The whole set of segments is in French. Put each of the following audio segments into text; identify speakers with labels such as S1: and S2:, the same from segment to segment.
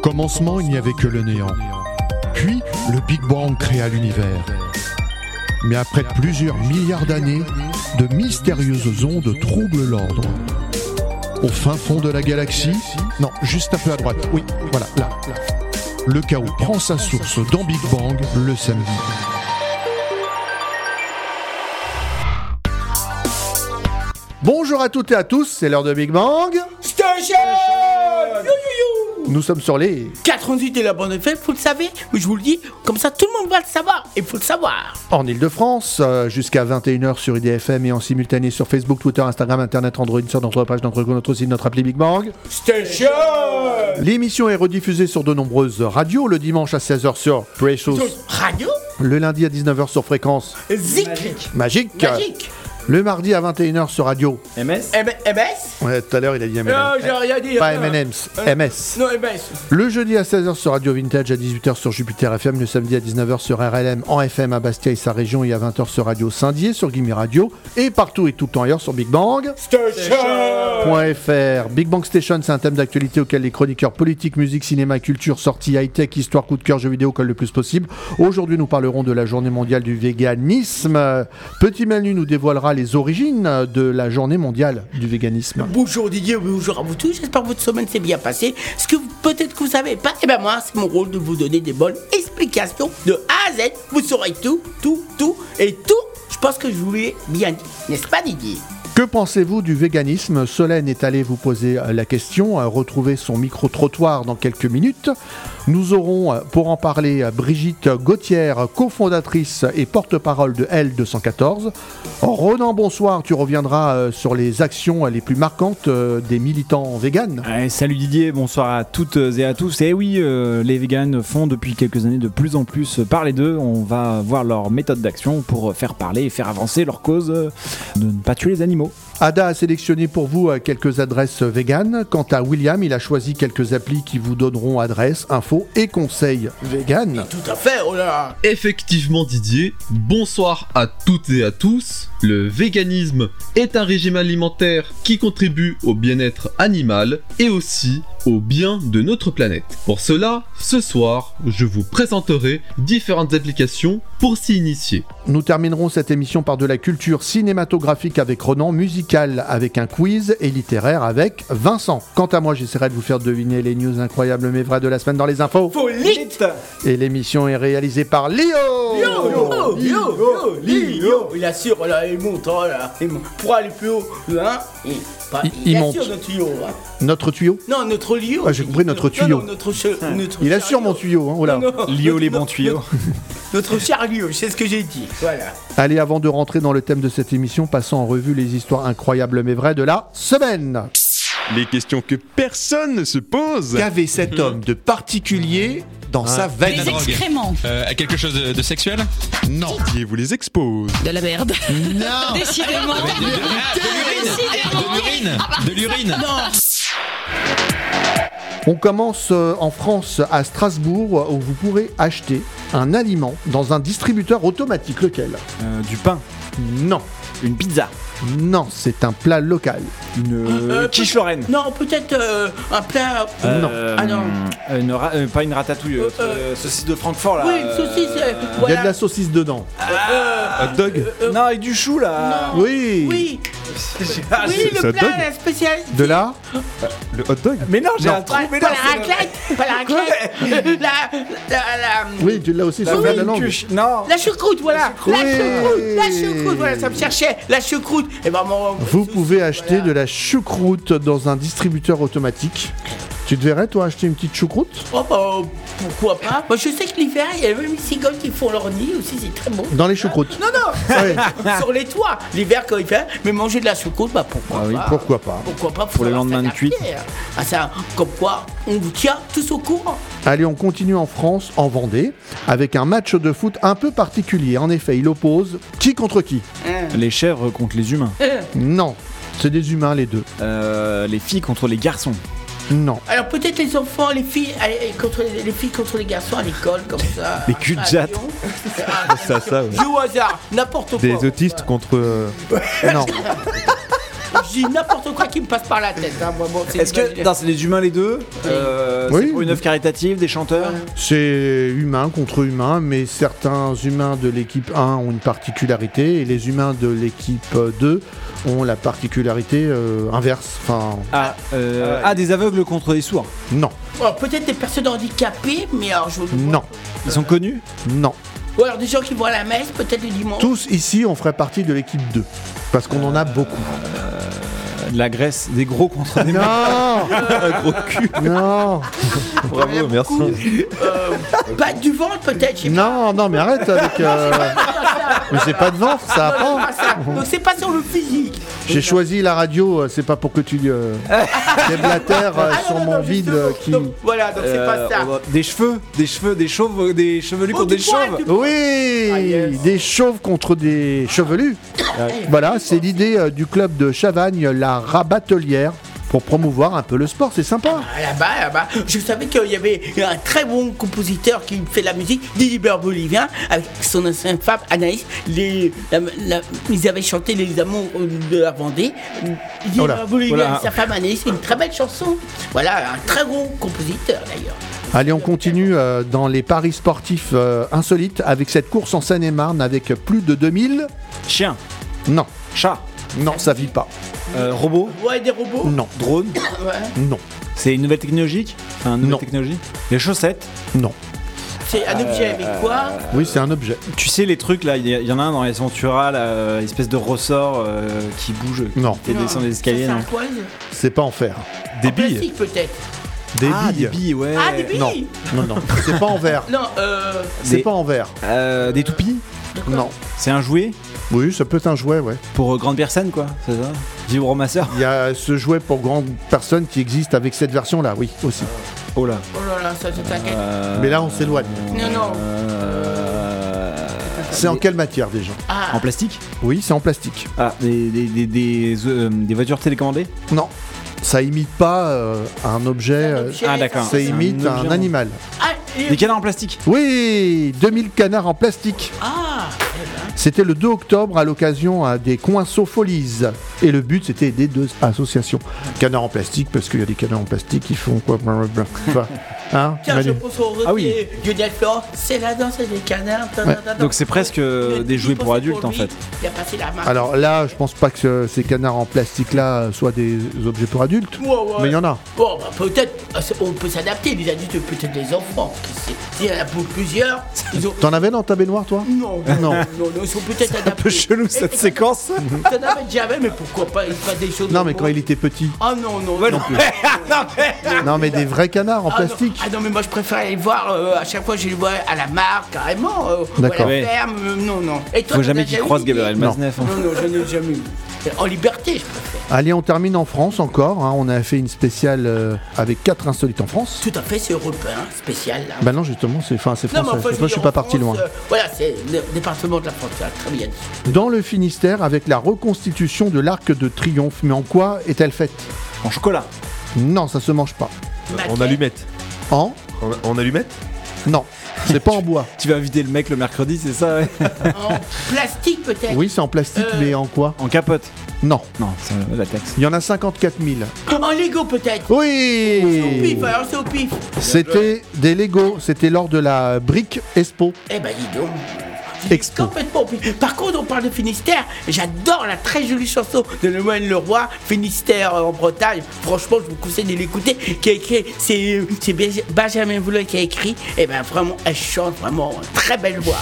S1: commencement, il n'y avait que le néant. Puis, le Big Bang créa l'univers. Mais après plusieurs milliards d'années, de mystérieuses ondes troublent l'ordre. Au fin fond de la galaxie, non, juste un peu à droite, oui, voilà, là, là. Le chaos prend sa source dans Big Bang le samedi. Bonjour à toutes et à tous, c'est l'heure de Big Bang.
S2: Station.
S1: Nous sommes sur les
S2: 88 et la bande FM, vous le savez, mais je vous le dis, comme ça tout le monde va le savoir, il faut le savoir.
S1: en Ile-de-France, euh, jusqu'à 21h sur IDFM et en simultané sur Facebook, Twitter, Instagram, Internet, Android, sur notre page, notre, notre site, notre appli Big Bang.
S2: Station
S1: L'émission est rediffusée sur de nombreuses radios, le dimanche à 16h sur Precious,
S2: Radio
S1: le lundi à 19h sur Fréquence.
S2: Zik.
S1: Magique,
S2: Magique
S1: le mardi à 21h sur Radio.
S3: MS
S2: M- MS
S1: Ouais, tout à l'heure il a dit
S2: Non,
S1: M&M.
S2: j'ai rien dit.
S1: Pas
S2: euh,
S1: M&M's,
S2: euh,
S1: MS.
S2: Non, MS.
S1: Le jeudi à 16h sur Radio Vintage, à 18h sur Jupiter FM, le samedi à 19h sur RLM en FM à Bastia et sa région et à 20h sur Radio Saint-Dié, sur Gimme Radio et partout et tout le temps ailleurs sur Big Bang.
S2: Station
S1: .fr. Big Bang Station, c'est un thème d'actualité auquel les chroniqueurs politiques, musique, cinéma, culture, sorties, high-tech, histoire, coup de cœur, jeux vidéo collent le plus possible. Aujourd'hui, nous parlerons de la journée mondiale du véganisme. Euh, Petit Manu nous dévoilera les origines de la journée mondiale du véganisme.
S2: Bonjour Didier, bonjour à vous tous, j'espère que votre semaine s'est bien passée. Ce que peut-être que vous savez pas, et ben moi c'est mon rôle de vous donner des bonnes explications de A à Z. Vous saurez tout, tout, tout et tout. Je pense que je vous l'ai bien dit, n'est-ce pas Didier?
S1: Que pensez-vous du véganisme? Solène est allée vous poser euh, la question. euh, Retrouvez son micro-trottoir dans quelques minutes. Nous aurons, euh, pour en parler, euh, Brigitte Gauthier, cofondatrice et porte-parole de L214. Ronan, bonsoir. Tu reviendras euh, sur les actions les plus marquantes des militants véganes.
S3: Salut Didier, bonsoir à toutes et à tous. Et oui, euh, les véganes font depuis quelques années de plus en plus parler d'eux. On va voir leur méthode d'action pour faire parler et faire avancer leur cause de ne pas tuer les animaux.
S1: Ada a sélectionné pour vous euh, quelques adresses véganes. Quant à William, il a choisi quelques applis qui vous donneront adresses, infos et conseils véganes.
S2: Tout à fait, oh là là
S4: Effectivement Didier, bonsoir à toutes et à tous. Le véganisme est un régime alimentaire qui contribue au bien-être animal et aussi au bien de notre planète. Pour cela, ce soir, je vous présenterai différentes applications pour s'y initier.
S1: Nous terminerons cette émission par de la culture cinématographique avec Ronan, musicale avec un quiz et littéraire avec Vincent. Quant à moi, j'essaierai de vous faire deviner les news incroyables mais vraies de la semaine dans les infos.
S2: Faut lit
S1: Et l'émission est réalisée par Léo
S2: yo, yo, yo, yo, Il assure, là, il monte, oh là, il monte. Pour aller plus haut, hein, il, pas-
S1: Il-
S2: il
S1: il
S2: assure
S1: monte.
S2: notre tuyau, hein.
S1: Notre tuyau
S2: Non, notre lieu.
S1: Ah, j'ai compris, notre tuyau.
S2: Non, notre, che- notre
S1: Il
S2: chariot.
S1: assure mon tuyau, hein, oh là.
S3: Lio les
S2: notre-
S3: bons tuyaux.
S2: Notre chariot, c'est ce que j'ai dit. Voilà.
S1: Allez, avant de rentrer dans le thème de cette émission, passons en revue les histoires incroyables mais vraies de la semaine.
S5: Les questions que personne ne se pose.
S6: Qu'avait cet homme de particulier dans sa veine
S7: Des excréments.
S8: Euh, quelque chose de, de sexuel
S5: Non. Didier vous les expose.
S7: De la merde.
S6: Non
S7: Décidément.
S8: De l'urine De l'urine
S1: On commence euh, en France, à Strasbourg, où vous pourrez acheter un aliment dans un distributeur automatique. Lequel?
S3: Euh, du pain,
S1: Non,
S3: une pizza,
S1: non, c'est un plat local.
S3: une
S2: Euh,
S3: euh, quiche Lorraine.
S2: Non, peut-être euh, un plat.
S3: Euh,
S2: Ah non.
S3: une ra- euh, pas une ratatouille, euh,
S2: Euh,
S3: euh, saucisse de Francfort là.
S2: Oui, une saucisse. euh,
S1: Il y a
S2: voilà.
S1: de la saucisse dedans.
S2: Euh,
S5: Hot dog
S2: euh,
S3: Non, avec du chou là.
S2: Non.
S1: Oui,
S2: Oui,
S3: Ah,
S2: oui, le plat
S5: dog
S2: la spécial.
S1: De là
S5: Le hot dog
S3: Mais non, j'ai un trou.
S2: Pas,
S3: Mais
S2: pas
S3: non,
S2: la
S3: c'est-
S2: raclette, pas la raclette. la, la, la,
S1: Oui, tu l'as aussi sur la langue.
S3: Non.
S2: la choucroute, voilà. La choucroute, la choucroute, voilà, ça me cherchait. La choucroute. Et ben, mon-
S1: Vous pouvez acheter de la choucroute dans un distributeur automatique. Tu te verrais, toi, acheter une petite choucroute?
S2: Oh, bah, pourquoi pas? Moi, je sais que l'hiver, il y a même les cigognes qui font leur nid aussi, c'est très bon.
S1: Dans les choucroutes
S2: Non, non,
S1: Ouais,
S2: sur les toits. L'hiver, quand il fait, mais manger de la choucroute, bah pourquoi
S3: Ah oui,
S2: pas?
S1: pourquoi pas?
S2: Pourquoi pas
S3: Pour le lendemain de cuite.
S2: Ah, ça, comme quoi, on vous tient tous au courant.
S1: Allez, on continue en France, en Vendée, avec un match de foot un peu particulier. En effet, il oppose qui contre qui?
S3: Les chèvres contre les humains.
S1: Non, c'est des humains les deux.
S3: Euh, les filles contre les garçons.
S1: Non.
S2: Alors peut-être les enfants, les filles, allez, contre les, les filles contre les garçons à l'école, comme ça.
S3: Les cul de jatte.
S5: Ça, ça, ouais.
S2: Au hasard, n'importe quoi.
S5: Des autistes contre. euh,
S1: Non.
S2: Je dis n'importe quoi qui me passe par la tête. hein, moi, bon, c'est
S3: Est-ce que
S2: l'imaginaire.
S3: non, c'est des humains les deux Euh,
S1: Oui.
S3: C'est pour une œuvre caritative, des chanteurs
S1: C'est humain contre humain, mais certains humains de l'équipe 1 ont une particularité et les humains de l'équipe 2 ont la particularité euh, inverse. Enfin,
S3: ah, euh, ah, des aveugles contre des sourds.
S1: non,
S2: Alors, peut-être des personnes handicapées, mais alors je
S1: non,
S3: Ils sont connus?
S1: Non.
S2: Ou alors des gens qui vont à la messe, peut-être le dimanche.
S1: Tous ici, on ferait partie de l'équipe 2. Parce qu'on en a beaucoup.
S3: De la Grèce, des gros contre des
S1: Non
S5: Un gros cul.
S1: Non
S5: Bravo, merci.
S2: Euh, pas du ventre, peut-être. je sais pas.
S1: Non, non, mais arrête avec. euh, Mais c'est pas de ventre, ça
S2: Non,
S1: apprend.
S2: c'est pas ça. Donc c'est pas sur le physique.
S1: J'ai choisi la radio, euh, c'est pas pour que tu euh, déblatères euh,
S2: Ah, non,
S1: sur
S2: non,
S1: mon
S2: non,
S1: vide
S2: justement.
S1: euh, qui.
S2: Donc, voilà, donc c'est pas ça.
S3: on va- Des cheveux, des cheveux, des chauves, des chevelus
S2: Oh,
S3: contre
S2: du
S3: des
S2: poil,
S3: chauves.
S2: du poil.
S1: Oui,
S2: Ah, yes.
S1: des chauves contre des chevelus. Voilà, c'est l'idée euh, du club de Chavagne, la rabatelière, pour promouvoir un peu le sport. C'est sympa.
S2: Ah, Là-bas, là-bas, je savais qu'il y avait un très bon compositeur qui fait de la musique, Dilibert Bolivien, avec son ancienne femme Anaïs. Les, la- la- ils avaient chanté Les Amours de la Vendée. Dilibert Bolivien et sa femme Anaïs, c'est une très belle chanson. Voilà, un très bon compositeur d'ailleurs.
S1: Allez, on continue euh, dans les paris sportifs euh, insolites avec cette course en Seine-et-Marne avec plus de 2000.
S3: Chien,
S1: Non,
S3: chat,
S1: non, ça vit pas.
S3: euh, robot,
S2: Ouais, des robots.
S1: Non,
S3: drone.
S2: Ouais.
S1: non,
S3: C'est une nouvelle technologie Enfin, une nouvelle
S1: Non.
S3: technologie Les chaussettes.
S1: non.
S2: C'est un objet avec quoi
S1: Oui, c'est un objet.
S3: Tu sais les trucs là, il y, a- il y en a un dans les Ventura, là, euh, espèce de ressort euh, qui bouge,
S1: Non.
S3: qui fait descendre des escaliers.
S2: Ça,
S3: non
S2: c'est un quoi
S1: C'est pas en fer.
S5: Des
S2: En
S5: billes.
S2: plastique peut-être.
S1: Des
S3: ah,
S1: billes.
S3: des billes, ouais.
S2: Ah, des billes
S1: Non, non, non. C'est pas en verre.
S2: Non, euh.
S1: C'est
S3: Des-
S1: pas en verre.
S3: Euh, des toupies
S1: Non.
S3: C'est un jouet?
S1: Oui, ça peut être un jouet, ouais.
S3: pour euh, grande personne, quoi, c'est ça? Vibromasseur
S1: Il y a ce jouet pour grandes personnes qui existe avec cette version-là, oui, aussi.
S3: Oh là.
S2: Oh là là, ça, je t'inquiète.
S3: Euh,
S1: Mais là, on s'éloigne.
S2: Non, non.
S3: euh,
S1: C'est en quelle matière déjà?
S2: Ah,
S3: En plastique?
S1: Oui, c'est en plastique.
S3: Ah, des, des, des, des, euh, des voitures télécommandées?
S1: Non, ça imite pas euh, un objet, euh,
S2: objet,
S3: ah, d'accord.
S1: ça
S3: c'est
S1: imite
S3: un
S1: animal.
S2: ah, et-
S3: Des canards en plastique
S1: Oui, 2000 canards en plastique.
S2: Ah, eh ben.
S1: C'était le 2 octobre à l'occasion euh, des Coinceaux Folies. Et le but, c'était des deux associations. Canards en plastique, parce qu'il y a des canards en plastique qui font quoi Enfin, hein
S2: Tiens, je pense au
S3: Ah oui.
S2: Lionel Florent, c'est la danse des canards. ta, ta, ta, ta.
S3: Donc c'est presque euh,
S2: Il-
S3: des
S2: il
S3: jouets pour adultes en
S2: lui,
S3: fait.
S2: Il a passé la main.
S1: Alors là, je pense pas que ce- ces canards en plastique-là soient des objets pour adultes.
S2: Ouais, ouais.
S1: Mais il y en a.
S2: Bon, bah, peut-être, euh, on peut s'adapter, les adultes, peut-être les enfants. S'il y en a pour plusieurs, ont.
S1: T'en avais dans ta baignoire, toi
S2: Non,
S1: Non.
S2: non, non, ils sont peut-être adaptés.
S3: Un peu chelou cette séquence.
S2: T'en avais jamais, mais pourquoi pas Il pas des choses.
S1: Non, mais quand il était petit.
S2: Ah non, non, non.
S3: non.
S2: plus.
S1: Non, mais des vrais canards en
S2: Ah non,
S1: plastique.
S2: Ah non, mais moi je préfère aller voir, euh, à chaque fois je les vois à la marque, carrément, euh, ou à
S1: D'accord.
S2: la
S3: Ouais.
S2: ferme, euh, non, non. Et toi,
S3: Faut
S2: t'en
S3: jamais
S2: as
S3: qu'il
S2: déjà
S3: croise Gabriel
S1: Non.
S3: Maznev. hein.
S2: Non, non, je n'ai jamais eu. En liberté, je préfère.
S1: Allez, on termine en France encore. hein. On a fait une spéciale euh, avec quatre insolites en France.
S2: Tout à fait, c'est européen, spécial. Là.
S1: Bah non, justement, c'est enfin, c'est
S2: Non, mais
S1: français.
S2: enfin, je veux
S1: je suis
S2: dire,
S1: pas
S2: en
S1: parti
S2: France,
S1: loin.
S2: euh, voilà, c'est le département de la France, là, très bien.
S1: Dans le Finistère, avec la reconstitution de l'Arc de Triomphe. Mais en quoi est-elle faite?
S3: En chocolat.
S1: Non, ça se mange pas.
S5: En
S2: Maquette.
S5: allumette.
S1: En
S5: En, en allumette
S1: Non, c'est pas en bois.
S3: Tu vas inviter le mec le mercredi, c'est ça ouais
S2: En plastique peut-être.
S1: Oui, c'est en plastique,
S2: Euh.
S1: mais en quoi
S3: En capote.
S1: Non.
S3: Non, c'est euh, latex.
S1: Il y en a 54 000.
S2: En Lego peut-être. C'est au
S1: Oui
S2: pif, alors c'est au pif.
S1: C'était des Lego. C'était lors de la Brick Expo.
S2: Eh ben dis donc.
S1: Expo.
S2: Complètement. Par contre, on parle de Finistère. J'adore la très jolie chanson de Lemoyne Leroy, Finistère en Bretagne. Franchement, je vous conseille de l'écouter. Qui a écrit, c'est c'est Benj- Benjamin Voulin qui a écrit. Et ben vraiment, elle chante vraiment très belle voix.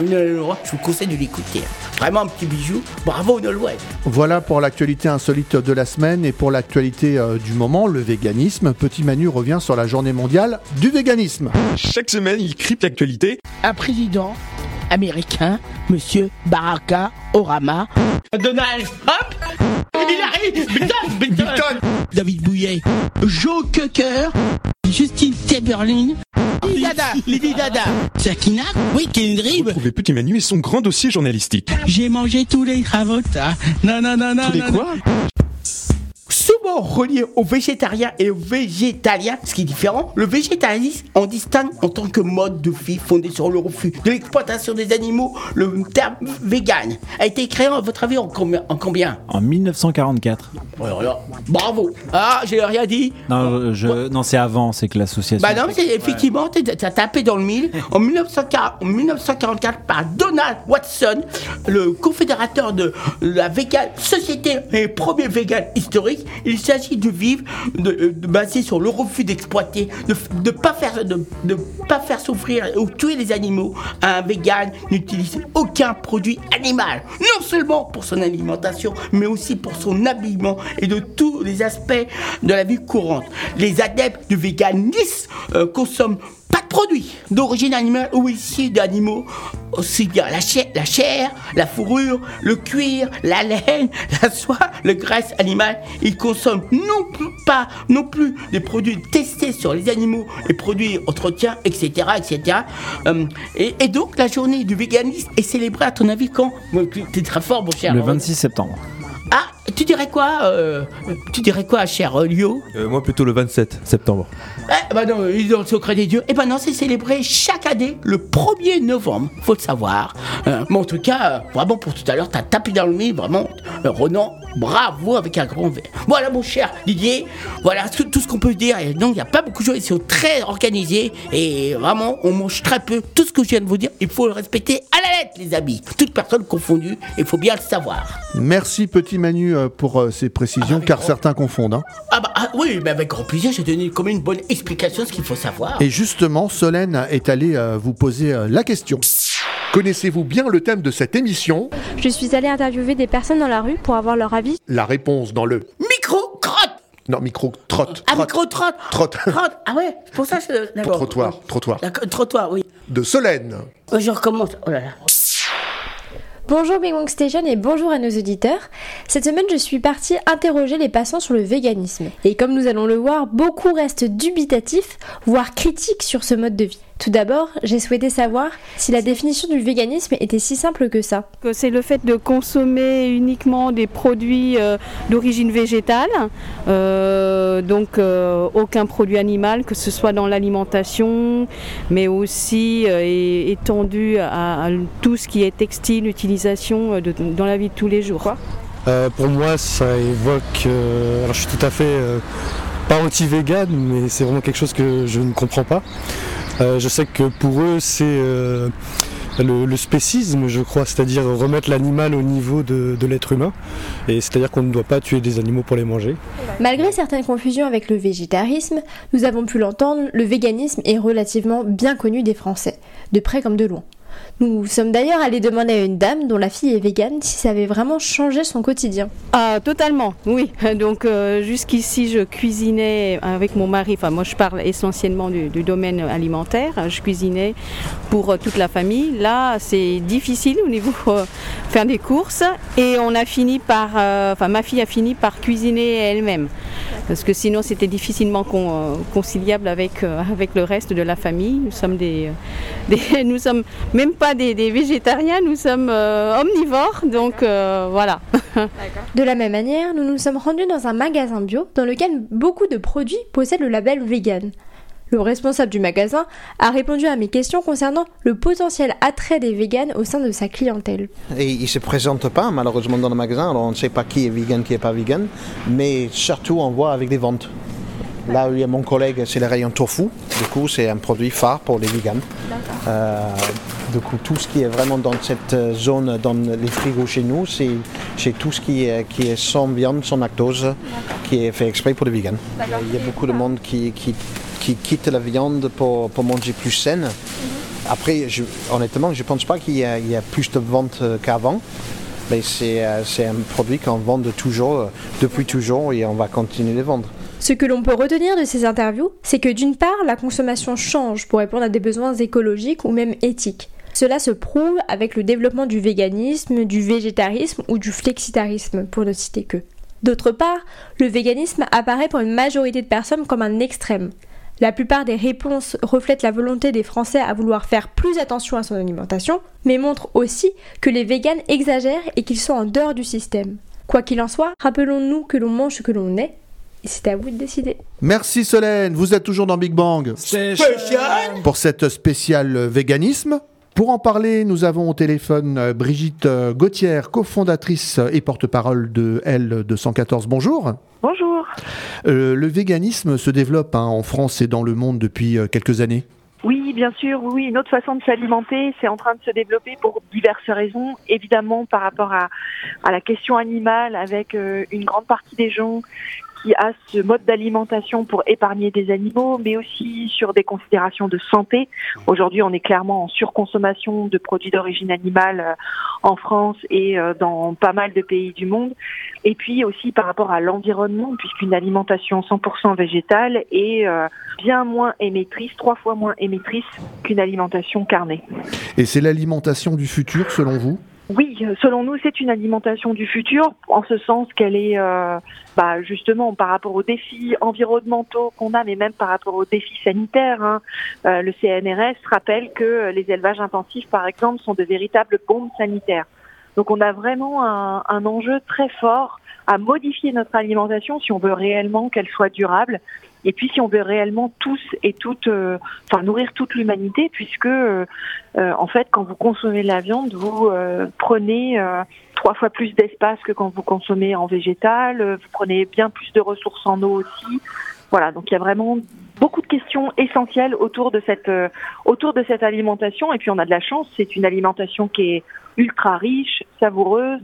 S2: Leroy, je vous conseille de l'écouter. Vraiment un petit bijou. Bravo Nolwenn.
S1: Voilà pour l'actualité insolite de la semaine et pour l'actualité euh, du moment, le véganisme. Petit Manu revient sur la journée mondiale du véganisme.
S5: Chaque semaine, il crypte l'actualité.
S2: un président américain, Monsieur Baraka Orama. Donald Trump? Il arrive! Biden, Biden. David Bouillet. Joe Cocker. Justine Timberlin Lady Dada Lady Dada Sakina Oui, Kendrick.
S5: Retrouvez Petit Manu et son grand dossier journalistique.
S2: J'ai mangé tous les cravotas. Non, non, non, non.
S5: Tous les
S2: non,
S5: quoi?
S2: Souvent relié au végétarien et au végétalien, ce qui est différent. Le végétalisme, on distingue en tant que mode de vie fondé sur le refus de l'exploitation des animaux. Le terme vegan a été créé, à votre avis, en combien, en combien?
S3: En 1944.
S2: Alors là, Bravo Ah, j'ai rien dit
S3: Non, je, non c'est avant, c'est que l'association.
S2: Bah non, mais effectivement, t'es- t'as tapé dans le mille. En 1940 en 1944, par Donald Watson, le confédérateur de la vegan société et premier vegan historique, il s'agit de vivre de, de- basé sur le refus d'exploiter, de ne pas faire souffrir ou tuer les animaux. Un vegan n'utilise aucun produit animal, non seulement pour son alimentation, mais aussi pour son habillement et de tous les aspects de la vie courante. Les adeptes du véganisme euh, consomment pas de produits d'origine animale ou issus d'animaux, aussi bien la chair, la chair, la fourrure, le cuir, la laine, la soie, le graisse animale. Ils consomment non plus, pas non plus des produits testés sur les animaux et produits entretien, etc., etc. Euh, et, et donc la journée du véganisme est célébrée à ton avis quand? T'es très fort, mon cher.
S3: Le 26 septembre.
S2: Ah, tu dirais quoi euh, Tu dirais quoi, cher euh, Lio
S5: Euh, moi plutôt le 27 septembre.
S2: Eh ben non, il est dans le secret des dieux. Eh ben non, c'est célébré chaque année le 1er novembre, faut le savoir. Euh, mais en tout cas, euh, vraiment pour tout à l'heure, t'as tapé dans le mille, vraiment. Euh, Ronan, bravo avec un grand V. Voilà mon cher Didier, voilà tout, tout ce qu'on peut dire. Et donc il n'y a pas beaucoup de choses, ils sont très organisés et vraiment on mange très peu. Tout ce que je viens de vous dire, il faut le respecter à la lettre les amis. Toutes personnes confondues, il faut bien le savoir.
S1: Merci petit Manu euh, pour euh, ces précisions,
S2: avec
S1: car
S2: grand-
S1: certains confondent. hein.
S2: Ah bah ah, oui, mais avec grand plaisir, j'ai donné comme une bonne explication de ce qu'il faut savoir.
S1: Et justement, Solène est allée euh, vous poser euh, la question. Connaissez-vous bien le thème de cette émission?
S7: Je suis allée interviewer des personnes dans la rue pour avoir leur avis.
S1: La réponse dans le...
S2: Micro crotte
S1: Non, micro, trotte.
S2: Ah,
S1: trotte,
S2: micro trotte
S1: Trotte.
S2: Trotte Ah ouais, c'est pour ça que je... D'accord.
S1: Trottoir, trottoir.
S2: Trottoir, oui.
S1: De Solène.
S2: Je recommence. Oh là là.
S7: Bonjour Big Bang Station et bonjour à nos auditeurs. Cette semaine, je suis partie interroger les passants sur le véganisme. Et comme nous allons le voir, beaucoup restent dubitatifs, voire critiques sur ce mode de vie. Tout d'abord, j'ai souhaité savoir si la définition du véganisme était si simple que ça.
S9: que c'est le fait de consommer uniquement des produits euh, d'origine végétale, euh, donc euh, aucun produit animal, que ce soit dans l'alimentation, mais aussi euh, étendu à, à tout ce qui est textile, utilisation de- dans la vie de tous les jours.
S10: Euh, pour moi, ça évoque. euh, alors, je suis tout à fait euh, pas anti-vegan, mais c'est vraiment quelque chose que je ne comprends pas. Euh, je sais que pour eux, c'est euh, le, spécisme, je crois, c'est-à-dire remettre l'animal au niveau de, de l'être humain. Et c'est-à-dire qu'on ne doit pas tuer des animaux pour les manger.
S7: Malgré certaines confusions avec le végétarisme, nous avons pu l'entendre, le véganisme est relativement bien connu des Français, de près comme de loin. Nous sommes d'ailleurs allés demander à une dame dont la fille est végane si ça avait vraiment changé son quotidien.
S9: Ah, totalement, oui. Donc euh, jusqu'ici, je cuisinais avec mon mari, enfin moi je parle essentiellement du, domaine alimentaire, je cuisinais pour euh, toute la famille. Là, c'est difficile au niveau euh, faire des courses et on a fini par, euh, enfin ma fille a fini par cuisiner elle-même. Parce que sinon c'était difficilement con- euh, conciliable avec, euh, avec le reste de la famille. Nous sommes des, euh, nous sommes même pas des, végétariens, nous sommes omnivores, donc voilà.
S7: De la même manière, nous nous sommes rendus dans un magasin bio dans lequel beaucoup de produits possèdent le label vegan. Le responsable du magasin a répondu à mes questions concernant le potentiel attrait des véganes au sein de sa clientèle.
S11: Et il ne se présente pas malheureusement dans le magasin, alors on ne sait pas qui est vegan, qui n'est pas vegan, mais surtout on voit avec les ventes. Là où il y a mon collègue, c'est le rayon tofu, du coup c'est un produit phare pour les vegans. Euh, du coup tout ce qui est vraiment dans cette zone, dans les frigos chez nous, c'est c'est tout ce qui est, qui est sans viande, sans lactose, qui est fait exprès pour les vegans. Il y a beaucoup de monde qui, qui, qui quitte la viande pour, pour manger plus saine. Après, je- honnêtement, je ne pense pas qu'il y, y a plus de ventes euh, qu'avant. Mais c'est euh, c'est un produit qu'on vend de toujours, euh, depuis toujours, et on va continuer de vendre.
S7: Ce que l'on peut retenir de ces interviews, c'est que d'une part, la consommation change pour répondre à des besoins écologiques ou même éthiques. Cela se prouve avec le développement du véganisme, du végétarisme ou du flexitarisme, pour ne citer que. D'autre part, le véganisme apparaît pour une majorité de personnes comme un extrême. La plupart des réponses reflètent la volonté des Français à vouloir faire plus attention à son alimentation, mais montrent aussi que les véganes exagèrent et qu'ils sont en dehors du système. Quoi qu'il en soit, rappelons-nous que l'on mange ce que l'on est, C'est à vous de décider.
S1: Merci Solène, vous êtes toujours dans Big Bang pour cette spéciale véganisme. Pour en parler, nous avons au téléphone euh, Brigitte euh, Gauthier, cofondatrice et porte-parole de L214. Bonjour.
S12: Bonjour.
S1: Euh, le véganisme se développe hein, en France et dans le monde depuis euh, quelques années.
S12: Oui, bien sûr, oui. Une autre façon de s'alimenter, c'est en train de se développer pour diverses raisons. Évidemment, par rapport à, à la question animale, avec euh, une grande partie des gens qui a ce mode d'alimentation pour épargner des animaux, mais aussi sur des considérations de santé. Aujourd'hui, on est clairement en surconsommation de produits d'origine animale euh, en France et euh, dans pas mal de pays du monde. Et puis aussi par rapport à l'environnement, puisqu'une alimentation 100% végétale est euh, bien moins émettrice, trois fois moins émettrice qu'une alimentation carnée.
S1: Et c'est l'alimentation du futur selon vous?
S12: Oui, euh, selon nous, c'est une alimentation du futur, en ce sens qu'elle est, euh, bah, justement, par rapport aux défis environnementaux qu'on a, mais même par rapport aux défis sanitaires. hein. Euh, le CNRS rappelle que les élevages intensifs, par exemple, sont de véritables bombes sanitaires. Donc on a vraiment un enjeu très fort à modifier notre alimentation si on veut réellement qu'elle soit durable. Et puis si on veut réellement tous et toutes, euh, enfin nourrir toute l'humanité, puisque euh, euh, en fait quand vous consommez de la viande, vous euh, prenez trois fois plus d'espace que quand vous consommez en végétal, vous prenez bien plus de ressources en eau aussi. Voilà, donc il y a vraiment beaucoup de questions essentielles autour de cette euh, autour de cette alimentation. Et puis on a de la chance, c'est une alimentation qui est ultra riche, savoureuse.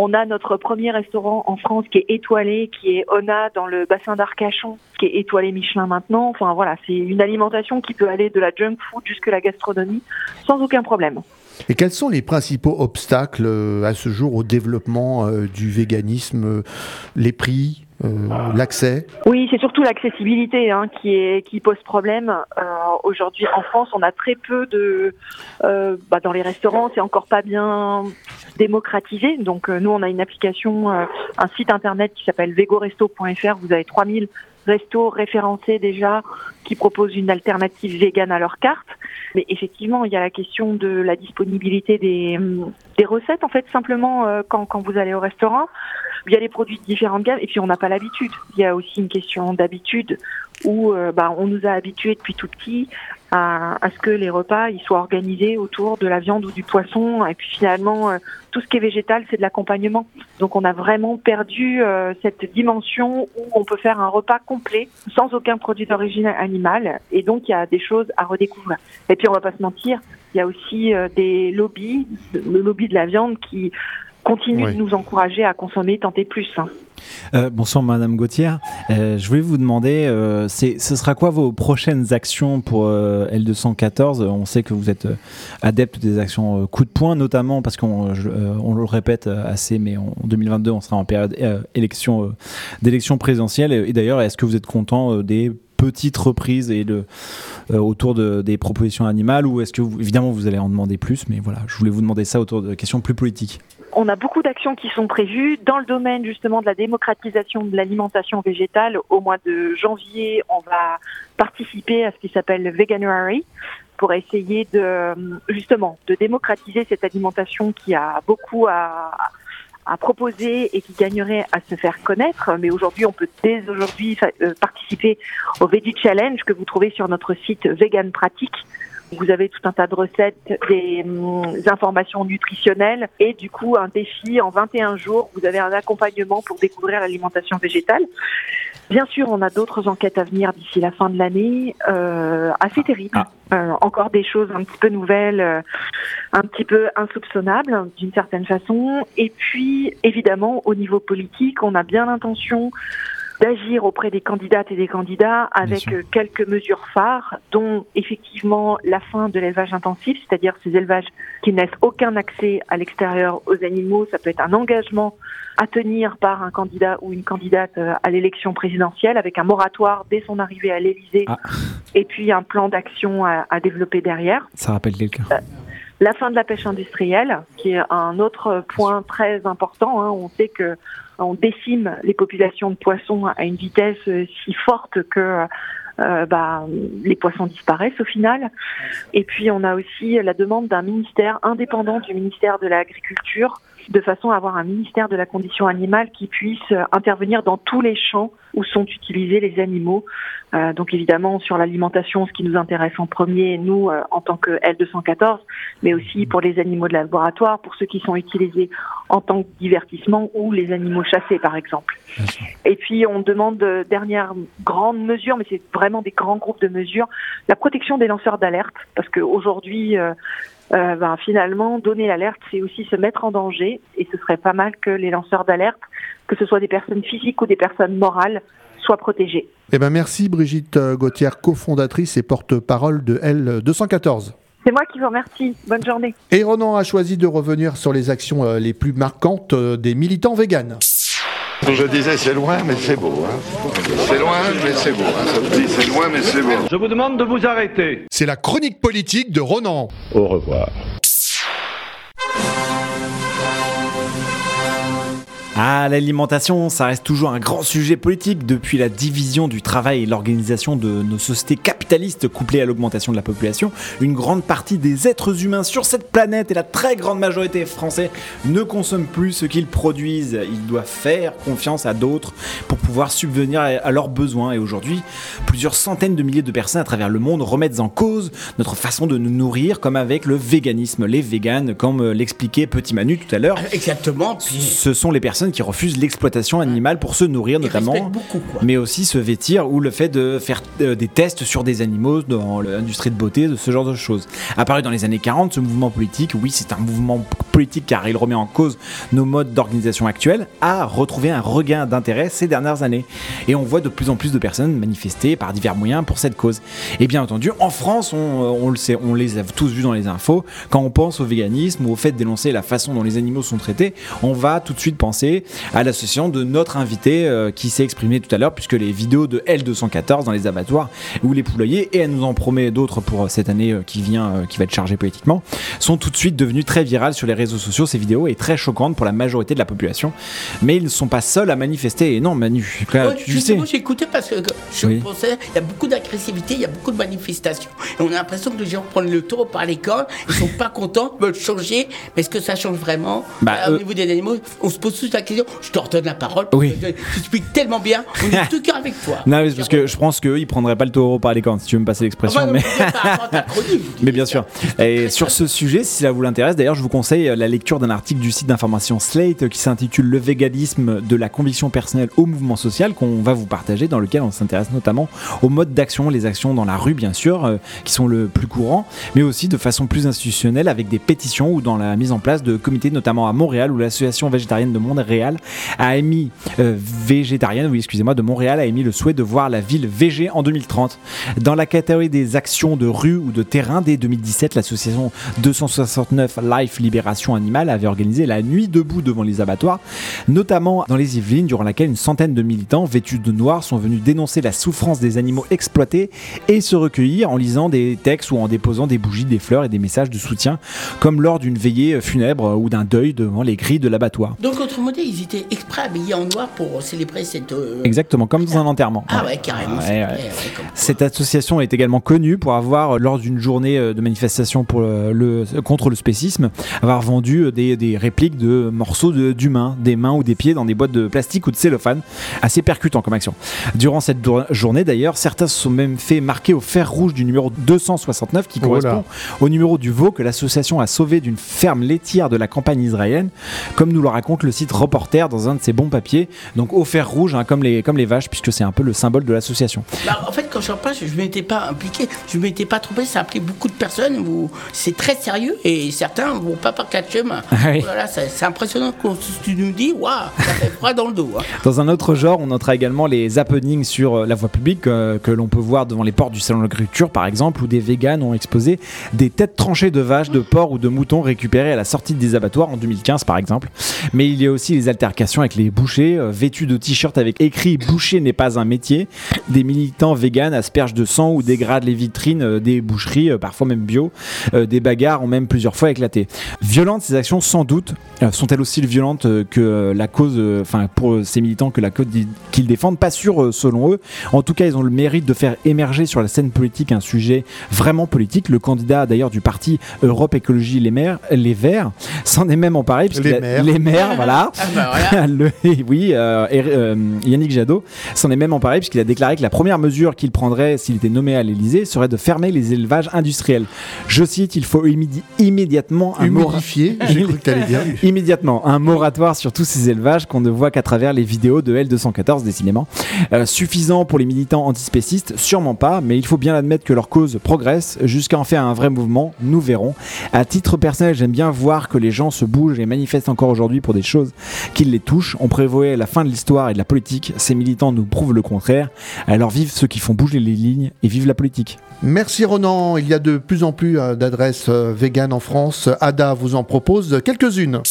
S12: On a notre premier restaurant en France qui est étoilé, qui est Ona dans le bassin d'Arcachon, qui est étoilé Michelin maintenant. Enfin voilà, c'est une alimentation qui peut aller de la junk food jusqu'à la gastronomie sans aucun problème.
S1: Et quels sont les principaux obstacles euh, à ce jour au développement euh, du véganisme euh, Les prix, euh, l'accès?
S12: Oui, c'est surtout l'accessibilité hein, qui est qui pose problème. Euh, Aujourd'hui, en France, on a très peu de euh, bah, dans les restaurants, c'est encore pas bien démocratisé. Donc euh, nous, on a une application, euh, un site internet qui s'appelle vegoresto.fr. Vous avez 3000 restos référencés déjà qui proposent une alternative végane à leur carte. Mais effectivement, il y a la question de la disponibilité des, hum, recettes. En fait, simplement euh, quand, quand vous allez au restaurant, il y a des produits de différentes gammes et puis on n'a pas l'habitude. Il y a aussi une question d'habitude où euh, bah, on nous a habitués depuis tout petit à, à ce que les repas ils soient organisés autour de la viande ou du poisson et puis finalement euh, tout ce qui est végétal c'est de l'accompagnement. Donc on a vraiment perdu euh, cette dimension où on peut faire un repas complet sans aucun produit d'origine animale et donc il y a des choses à redécouvrir. Et puis on va pas se mentir, il y a aussi euh, des lobbies, le lobby de la viande qui continue
S3: Oui.
S12: de nous encourager à consommer tant et plus. hein.
S3: Euh, bonsoir Madame Gauthier. Euh, je voulais vous demander, euh, c'est, ce sera quoi vos prochaines actions pour euh, L214 On sait que vous êtes euh, adepte des actions euh, coup de poing, notamment parce qu'on euh, on le répète assez, mais en 2022 on sera en période euh, élection, euh, d'élection présidentielle. Et, et d'ailleurs, est-ce que vous êtes content euh, des petites reprises et de, euh, autour de, des propositions animales ou est-ce que vous, évidemment vous allez en demander plus, mais voilà, je voulais vous demander ça autour de questions plus politiques.
S12: On a beaucoup d'actions qui sont prévues dans le domaine justement de la démocratisation de l'alimentation végétale. Au mois de janvier, on va participer à ce qui s'appelle le Veganuary pour essayer de justement de démocratiser cette alimentation qui a beaucoup à, proposer et qui gagnerait à se faire connaître. Mais aujourd'hui, on peut dès aujourd'hui euh, participer au Veggie Challenge que vous trouvez sur notre site Vegan Pratique. Vous avez tout un tas de recettes, des hum, informations nutritionnelles et du coup un défi en 21 jours. Vous avez un accompagnement pour découvrir l'alimentation végétale. Bien sûr, on a d'autres enquêtes à venir d'ici la fin de l'année, euh, assez terribles. Euh, encore des choses un petit peu nouvelles, euh, un petit peu insoupçonnables d'une certaine façon. Et puis, évidemment, au niveau politique, on a bien l'intention d'agir auprès des candidates et des candidats avec euh, quelques mesures phares, dont effectivement la fin de l'élevage intensif, c'est-à-dire ces élevages qui n'aissent aucun accès à l'extérieur aux animaux. Ça peut être un engagement à tenir par un candidat ou une candidate euh, à l'élection présidentielle avec un moratoire dès son arrivée à l'Élysée et puis un plan d'action à, à développer derrière.
S3: Ça rappelle quelqu'un
S12: La fin de la pêche industrielle, qui est un autre point très important. hein. On sait que on décime les populations de poissons à une vitesse euh, si forte que euh, bah, les poissons disparaissent au final. Et puis on a aussi la demande d'un ministère indépendant du ministère de l'Agriculture de façon à avoir un ministère de la condition animale qui puisse euh, intervenir dans tous les champs où sont utilisés les animaux. Euh, donc évidemment sur l'alimentation, ce qui nous intéresse en premier, nous euh, en tant que L214, mais aussi pour les animaux de laboratoire, pour ceux qui sont utilisés en tant que divertissement ou les animaux chassés par exemple. Et puis on demande de dernière grande mesure, mais c'est vraiment des grands groupes de mesures, la protection des lanceurs d'alerte, parce qu'aujourd'hui euh, euh, ben, finalement, donner l'alerte, c'est aussi se mettre en danger. Et ce serait pas mal que les lanceurs d'alerte, que ce soit des personnes physiques ou des personnes morales, soient protégés.
S1: Eh ben merci Brigitte Gauthier, cofondatrice et porte-parole de L214.
S12: C'est moi qui vous remercie. Bonne journée.
S1: Et Ronan a choisi de revenir sur les actions euh, les plus marquantes euh, des militants véganes.
S13: Je disais c'est loin mais c'est beau. Hein. C'est loin mais c'est beau. Hein. Ça vous dit c'est loin mais c'est beau.
S14: Je vous demande de vous arrêter.
S1: C'est la chronique politique de Ronan.
S14: Au revoir.
S3: Ah, l'alimentation, ça reste toujours un grand sujet politique depuis la division du travail et l'organisation de nos sociétés capitalistes couplées à l'augmentation de la population. Une grande partie des êtres humains sur cette planète et la très grande majorité français ne consomment plus ce qu'ils produisent. Ils doivent faire confiance à d'autres pour pouvoir subvenir à leurs besoins. Et aujourd'hui, plusieurs centaines de milliers de personnes à travers le monde remettent en cause notre façon de nous nourrir, comme avec le véganisme. Les véganes, comme l'expliquait Petit Manu tout à l'heure.
S2: Exactement.
S3: Ce sont les personnes qui refusent l'exploitation animale pour se nourrir notamment,
S2: beaucoup,
S3: mais aussi se vêtir ou le fait de faire euh, des tests sur des animaux dans l'industrie de beauté, de ce genre de choses. Apparu dans les années 40, ce mouvement politique, oui c'est un mouvement politique car il remet en cause nos modes d'organisation actuels, a retrouvé un regain d'intérêt ces dernières années. Et on voit de plus en plus de personnes manifester par divers moyens pour cette cause. Et bien entendu, en France, on, euh, on le sait, on les a tous vus dans les infos, quand on pense au véganisme ou au fait de dénoncer la façon dont les animaux sont traités, on va tout de suite penser à l'association de notre invité euh, qui s'est exprimé tout à l'heure, puisque les vidéos de L214 dans les abattoirs ou les poulaillers, et elle nous en promet d'autres pour euh, cette année euh, qui vient, qui va être chargée politiquement, sont tout de suite devenues très virales sur les réseaux sociaux, ces vidéos, et très choquantes pour la majorité de la population. Mais ils ne sont pas seuls à manifester, et non, Manu, là,
S2: Ouais,
S3: tu
S2: justement,
S3: sais.
S2: j'ai écouté parce que je
S3: Oui.
S2: pensais, il y a beaucoup d'agressivité, il y a beaucoup de manifestations. Et on a l'impression que les gens prennent le taureau par les cornes, ils sont pas contents, veulent changer. Mais est-ce que ça change vraiment
S3: Bah,
S2: Au niveau des animaux, on se pose tous la question. Je te redonne la parole.
S3: Oui.
S2: Tu expliques tellement bien. On est tout cœur avec toi.
S3: Non, mais c'est parce que je pense qu'eux, ils prendraient pas le taureau par les cornes, si tu veux me passer l'expression.
S2: Enfin,
S3: mais... bien sûr. Et sur ce sujet, si ça vous l'intéresse, d'ailleurs, je vous conseille la lecture d'un article du site d'information Slate qui s'intitule Le véganisme de la conviction personnelle au mouvement social qu'on va vous partager, dans lequel on s'intéresse notamment aux modes d'action, les actions dans la rue, bien sûr, euh, qui sont le plus courant, mais aussi de façon plus institutionnelle avec des pétitions ou dans la mise en place de comités, notamment à Montréal, où l'association végétarienne de Montréal a émis, euh, végétarienne, oui, excusez-moi, de Montréal a émis le souhait de voir la ville végé en 2030. Dans la catégorie des actions de rue ou de terrain, dès 2017, l'association 269 Life Libération Animale avait organisé la nuit debout devant les abattoirs, notamment dans les Yvelines, durant laquelle une centaine de militants vêtus de noir sont venus dénoncer la souffrance des animaux exploités et se recueillir en lisant des textes ou en déposant des bougies, des fleurs et des messages de soutien, comme lors d'une veillée funèbre ou d'un deuil devant les grilles de l'abattoir.
S2: Donc, autrement ils étaient exprès habillés en noir pour célébrer cette. euh,
S3: Exactement, comme dans un enterrement.
S2: Ah ouais, carrément.
S3: Ouais, ouais.
S2: ouais,
S3: Cette association est également connue pour avoir, euh, lors d'une journée euh, de manifestation pour le, le- contre le spécisme, avoir vendu des, des répliques de morceaux de- d'humains, des mains ou des pieds dans des boîtes de plastique ou de cellophane. Assez percutant comme action. Durant cette journée d'ailleurs, certains se sont même fait marquer au fer rouge du numéro 269 qui
S1: Oh
S3: correspond au numéro du veau que l'association a sauvé d'une ferme laitière de la campagne israélienne, comme nous le raconte le site Reporter dans un de ses bons papiers. Donc au fer rouge, hein, comme, les, comme les vaches, puisque c'est un peu le symbole de l'association.
S2: Bah, en fait, quand je repasse, je ne m'étais pas impliqué, je ne m'étais pas trompé, ça a appelé beaucoup de personnes. C'est très sérieux et certains ne vont pas par quatre chemins.
S3: Ah oui.
S2: Voilà, c'est c'est impressionnant quand tu nous dis, waouh, ça fait froid dans le dos. hein.
S3: Dans un autre genre, on notera également les happenings sur euh, la voie publique euh, que l'on peut voir devant les portes du salon de l'agriculture par exemple, où des véganes ont exposé des têtes tranchées de vaches, de porcs ou de moutons récupérées à la sortie des abattoirs en 2015 par exemple. Mais il y a aussi les altercations avec les bouchers, euh, vêtus de t-shirts avec écrit Boucher n'est pas un métier. Des militants véganes aspergent de sang ou dégradent les vitrines euh, des boucheries, euh, parfois même bio. Des bagarres ont même plusieurs fois éclaté. Violentes ces actions sans doute Sont-elles aussi violentes que la cause, enfin pour ces militants que la cause qu'ils défendent? Pas sûr selon eux. En tout cas, ils ont le mérite de faire émerger sur la scène politique un sujet vraiment politique. Le candidat d'ailleurs du parti Europe Écologie Les, Maires, les Verts s'en est même emparé. puisqu'il
S1: Les maires.
S3: Les maires, voilà.
S2: Ah bah voilà.
S3: Le- oui, euh, euh, Yannick Jadot s'en est même emparé puisqu'il a déclaré que la première mesure qu'il prendrait s'il était nommé à l'Elysée serait de fermer les élevages industriels. Je cite, il faut immédiatement un mora-
S1: Humidifié, j'ai cru que t'allais dire.
S3: Immédiatement, un moratoire sur tous ces élevages qu'on ne voit qu'à travers les vidéos de L214 décidément. Euh, suffisant pour les militants antispécistes Sûrement pas, mais il faut bien admettre que leur cause progresse jusqu'à en faire un vrai mouvement, nous verrons. À titre personnel, j'aime bien voir que les gens se bougent et manifestent encore aujourd'hui pour des choses qui les touchent. On prévoyait la fin de l'histoire et de la politique, ces militants nous prouvent le contraire. Alors vive ceux qui font bouger les lignes et vive la politique.
S1: Merci Ronan. Il y a de plus en plus euh, d'adresses euh, véganes en France. Ada vous en propose quelques-unes.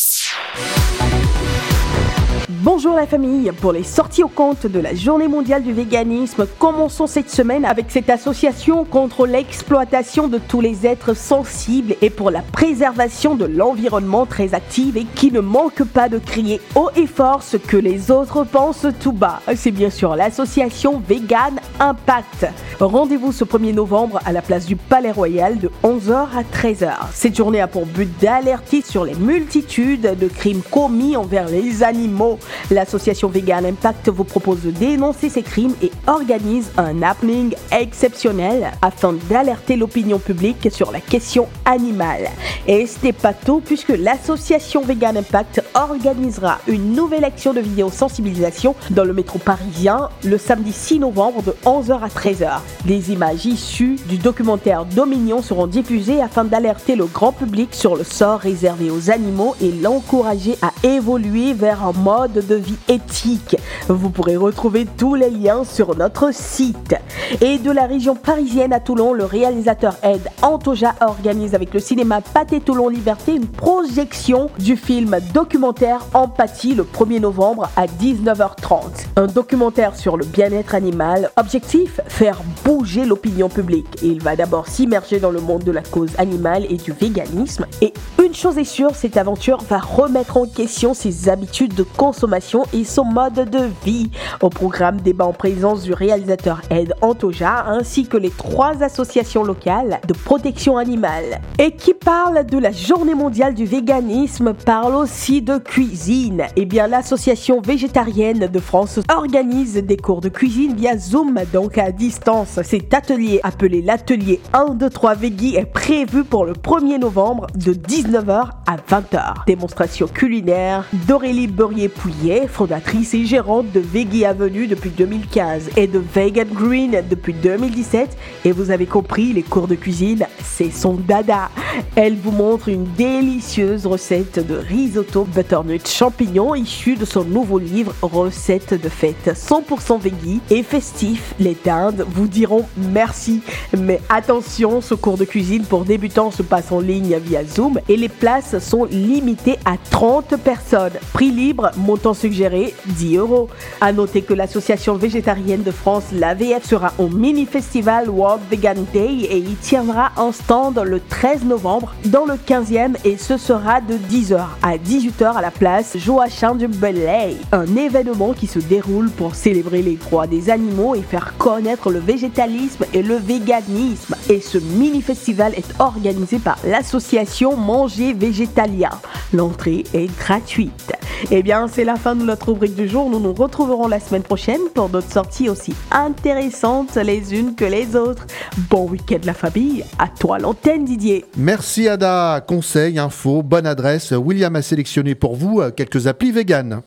S15: La famille, pour les sorties au compte de la journée mondiale du véganisme, commençons cette semaine avec cette association contre l'exploitation de tous les êtres sensibles et pour la préservation de l'environnement très active et qui ne manque pas de crier haut et fort ce que les autres pensent tout bas. C'est bien sûr l'association Vegan Impact. Rendez-vous ce 1er novembre à la place du Palais Royal de 11h à 13h. Cette journée a pour but d'alerter sur les multitudes de crimes commis envers les animaux. L'association Vegan Impact vous propose de dénoncer ces crimes et organise un happening exceptionnel afin d'alerter l'opinion publique sur la question animale. Et ce n'est pas tout puisque l'association Vegan Impact organisera une nouvelle action de vidéo sensibilisation dans le métro parisien le samedi 6 novembre de 11h à 13h. Des images issues du documentaire Dominion seront diffusées afin d'alerter le grand public sur le sort réservé aux animaux et l'encourager à évoluer vers un mode de vie éthique. Vous pourrez retrouver tous les liens sur notre site. Et de la région parisienne à Toulon, le réalisateur Ed Antoja organise avec le cinéma Pâté Toulon Liberté une projection du film documentaire Empathie le 1er novembre à 19h30. Un documentaire sur le bien-être animal. Objectif faire bouger l'opinion publique. Il va d'abord s'immerger dans le monde de la cause animale et du véganisme. Et une chose est sûre, cette aventure va remettre en question ses habitudes de consommation et son mode de vie. Au programme, débat en présence du réalisateur Ed Antoja ainsi que les trois associations locales de protection animale. Et qui parle de la journée mondiale du véganisme parle aussi de cuisine. Et bien l'association végétarienne de France organise des cours de cuisine via Zoom, donc à distance. Cet atelier appelé l'atelier 1, 2, 3 Veggie est prévu pour le 1er novembre de 19h à 20h. Démonstration culinaire d'Aurélie Beurier-Pouillet, fondatrice et gérante de Veggie Avenue depuis 2015 et de Vegan Green depuis 2017. Et vous avez compris, les cours de cuisine, c'est son dada. Elle vous montre une délicieuse recette de risotto butternut champignons issue de son nouveau livre Recettes de fête 100% veggie et festif. Les dindes vous diront merci. Mais attention, ce cours de cuisine pour débutants se passe en ligne via Zoom et les places sont limitées à 30 personnes. Prix libre, montant suggéré 10 euros. À noter que l'association végétarienne de France, l'AVF, sera au mini festival World Vegan Day et y tiendra un stand le 13 novembre dans le 15e et ce sera de 10h à 18h à la place Joachim du Belay. Un événement qui se déroule pour célébrer les droits des animaux et faire connaître le végétalisme et le véganisme. Et ce mini festival est organisé par l'association Manger Végétalien. L'entrée est gratuite. Eh bien, c'est la fin de notre rubrique du jour. Nous nous retrouverons la semaine prochaine pour d'autres sorties aussi intéressantes les unes que les autres. Bon week-end la famille. À toi l'antenne Didier.
S1: Merci Ada. Conseils, infos, bonne adresse. William a sélectionné pour vous euh, quelques applis véganes.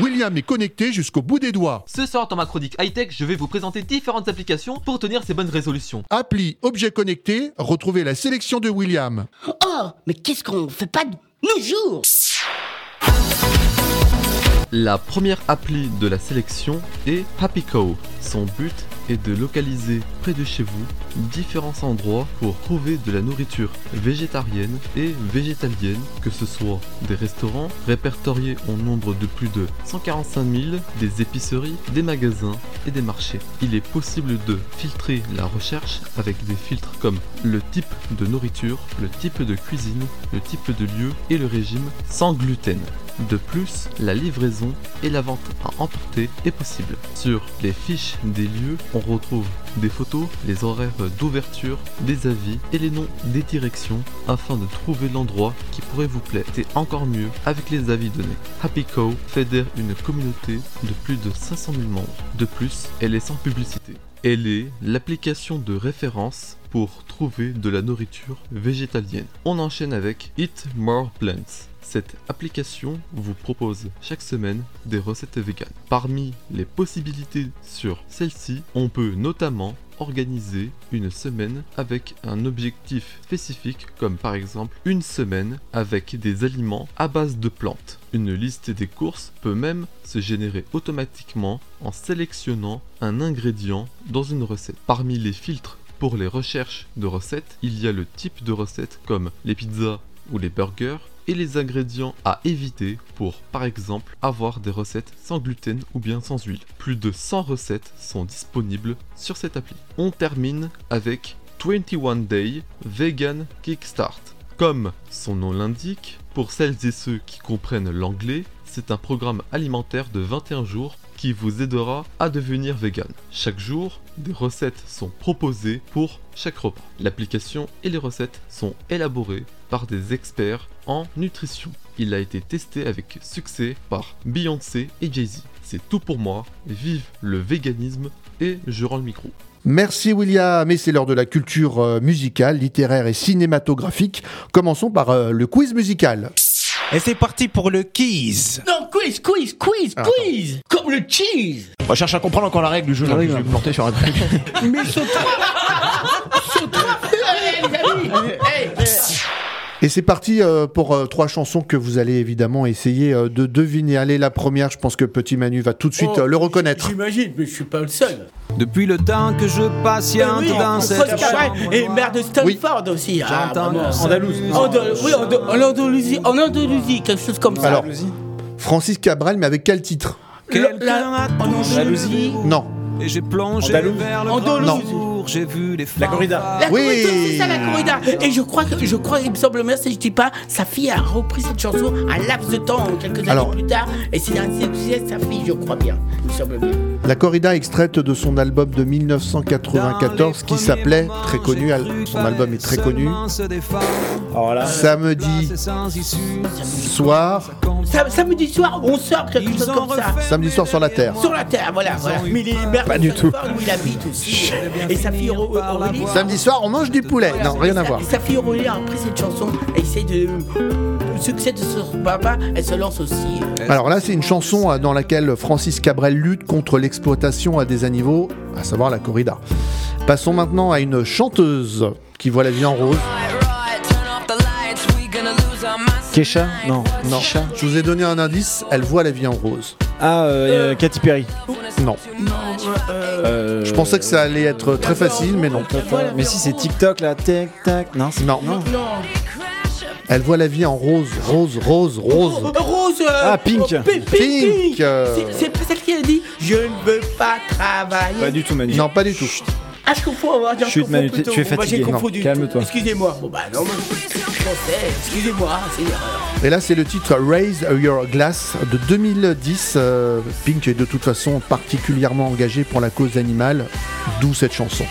S1: William est connecté jusqu'au bout des doigts.
S5: Ce soir dans ma chronique high-tech, je vais vous présenter différentes applications pour tenir ces bonnes résolutions.
S1: Appli objet connecté, retrouvez la sélection de William.
S2: Oh, mais qu'est-ce qu'on fait pas de nos jours?
S4: La première appli de la sélection est HappyCow. Son but est de localiser près de chez vous différents endroits pour trouver de la nourriture végétarienne et végétalienne, que ce soit des restaurants répertoriés au nombre de plus de 145 000, des épiceries, des magasins et des marchés. Il est possible de filtrer la recherche avec des filtres comme le type de nourriture, le type de cuisine, le type de lieu et le régime sans gluten. De plus, la livraison et la vente à emporter est possible. Sur les fiches des lieux, on retrouve des photos, les horaires d'ouverture, des avis et les noms des directions afin de trouver l'endroit qui pourrait vous plaire. Et encore mieux avec les avis donnés. Happy Cow fédère une communauté de plus de 500 000 membres. De plus, elle est sans publicité. Elle est l'application de référence pour trouver de la nourriture végétalienne. On enchaîne avec Eat More Plants. Cette application vous propose chaque semaine des recettes véganes. Parmi les possibilités sur celle-ci, on peut notamment organiser une semaine avec un objectif spécifique comme par exemple une semaine avec des aliments à base de plantes. Une liste des courses peut même se générer automatiquement en sélectionnant un ingrédient dans une recette. Parmi les filtres pour les recherches de recettes, il y a le type de recette comme les pizzas ou les burgers et les ingrédients à éviter pour, par exemple, avoir des recettes sans gluten ou bien sans huile. Plus de 100 recettes sont disponibles sur cette appli. On termine avec 21 Day Vegan Kickstart. Comme son nom l'indique, pour celles et ceux qui comprennent l'anglais, c'est un programme alimentaire de 21 jours qui vous aidera à devenir vegan. Chaque jour, des recettes sont proposées pour chaque repas. L'application et les recettes sont élaborées par des experts en nutrition. Il a été testé avec succès par Beyoncé et Jay-Z. C'est tout pour moi, vive le véganisme et je rends le micro.
S1: Merci William, et c'est l'heure de la culture euh, musicale, littéraire et cinématographique. Commençons par euh, le quiz musical.
S6: Et c'est parti pour le quiz.
S2: Non, quiz, quiz, quiz,
S1: Ah,
S2: quiz Comme le cheese
S6: On cherche à comprendre encore la règle du jeu. là, je vais me planter sur un truc.
S2: Mais saute Allez, les amis Hey,
S1: Et c'est parti euh, pour euh, trois chansons que vous allez évidemment essayer euh, de deviner. Allez, la première, je pense que Petit Manu va tout de suite
S2: Oh,
S1: euh, le reconnaître.
S2: J'imagine, mais je suis pas le seul.
S16: Depuis le temps que je patiente
S2: Eh oui,
S16: dans
S2: François
S16: cette
S2: Cabrel
S16: chambre.
S2: et maire de Stanford aussi. Ah.
S16: Andalouse.
S2: Oui, en Andalousie, en Andalousie, quelque chose comme ça.
S1: Alors, Francis Cabrel, mais avec quel titre?
S2: La- en Andalousie.
S1: Non.
S16: Et j'ai plongé
S2: Andalouse.
S16: vers le
S2: Andalouse.
S16: jour, j'ai vu les
S3: La corrida.
S2: La
S1: Oui.
S2: corrida, c'est ça la corrida. Et je crois que je crois, il me semble bien, si je dis pas, sa fille a repris cette chanson un laps de temps, quelques années
S1: Alors.
S2: plus tard, et c'est un succès de sa fille, je crois bien. Il me semble bien.
S1: La corrida extraite de son album de 1994 qui s'appelait, très connu, son album est très connu,
S3: Alors là,
S1: Samedi soir,
S2: Sam- Samedi soir, on sort quelque chose comme ça.
S1: samedi soir sur la Terre.
S2: Sur la terre, voilà. voilà. Mais il est
S1: Pas du tout.
S2: Où il habite aussi. Et sa fille Aurélie.
S1: Samedi soir, on mange du poulet. Non, rien à voir.
S2: Sa fille Aurélie a repris cette chanson et essaie de. Succès de son papa, elle se lance aussi. euh,
S1: Alors là, c'est une chanson euh, dans laquelle Francis Cabrel lutte contre l'exploitation à des animaux, à savoir la corrida. Passons maintenant à une chanteuse qui voit la vie en rose.
S3: Kesha Non.
S1: Non,
S3: Kesha
S1: je vous ai donné un indice, elle voit la vie en rose.
S3: Ah, euh, Katy Perry.
S1: Non.
S3: Euh,
S1: Je pensais que ça allait être très facile, mais non.
S3: Mais si c'est TikTok là, tac tac. Non, c'est-
S1: Non.
S2: Non.
S1: Elle voit la vie en rose, rose, rose, rose.
S2: Oh, Rose euh,
S3: Ah, Pink.
S2: oh, Pink,
S1: euh.
S2: C'est- C'est pas celle qui a dit Je ne veux pas travailler.
S3: Pas du tout, Manu.
S1: Non, pas du tout.
S2: Ah, je confonds. hein, je
S3: Chut,
S2: confonds
S3: Manu,
S2: plutôt.
S3: tu es
S2: Bon, bah,
S3: fatigué.
S2: J'ai
S3: Non,
S2: confondu.
S3: calme-toi.
S2: Excusez-moi. Bon, bah non, moi, je suis français. Excusez-moi, c'est une erreur.
S1: Et là, c'est le titre Raise Your Glass de 2010. Euh, Pink est de toute façon particulièrement engagé pour la cause animale, d'où cette chanson.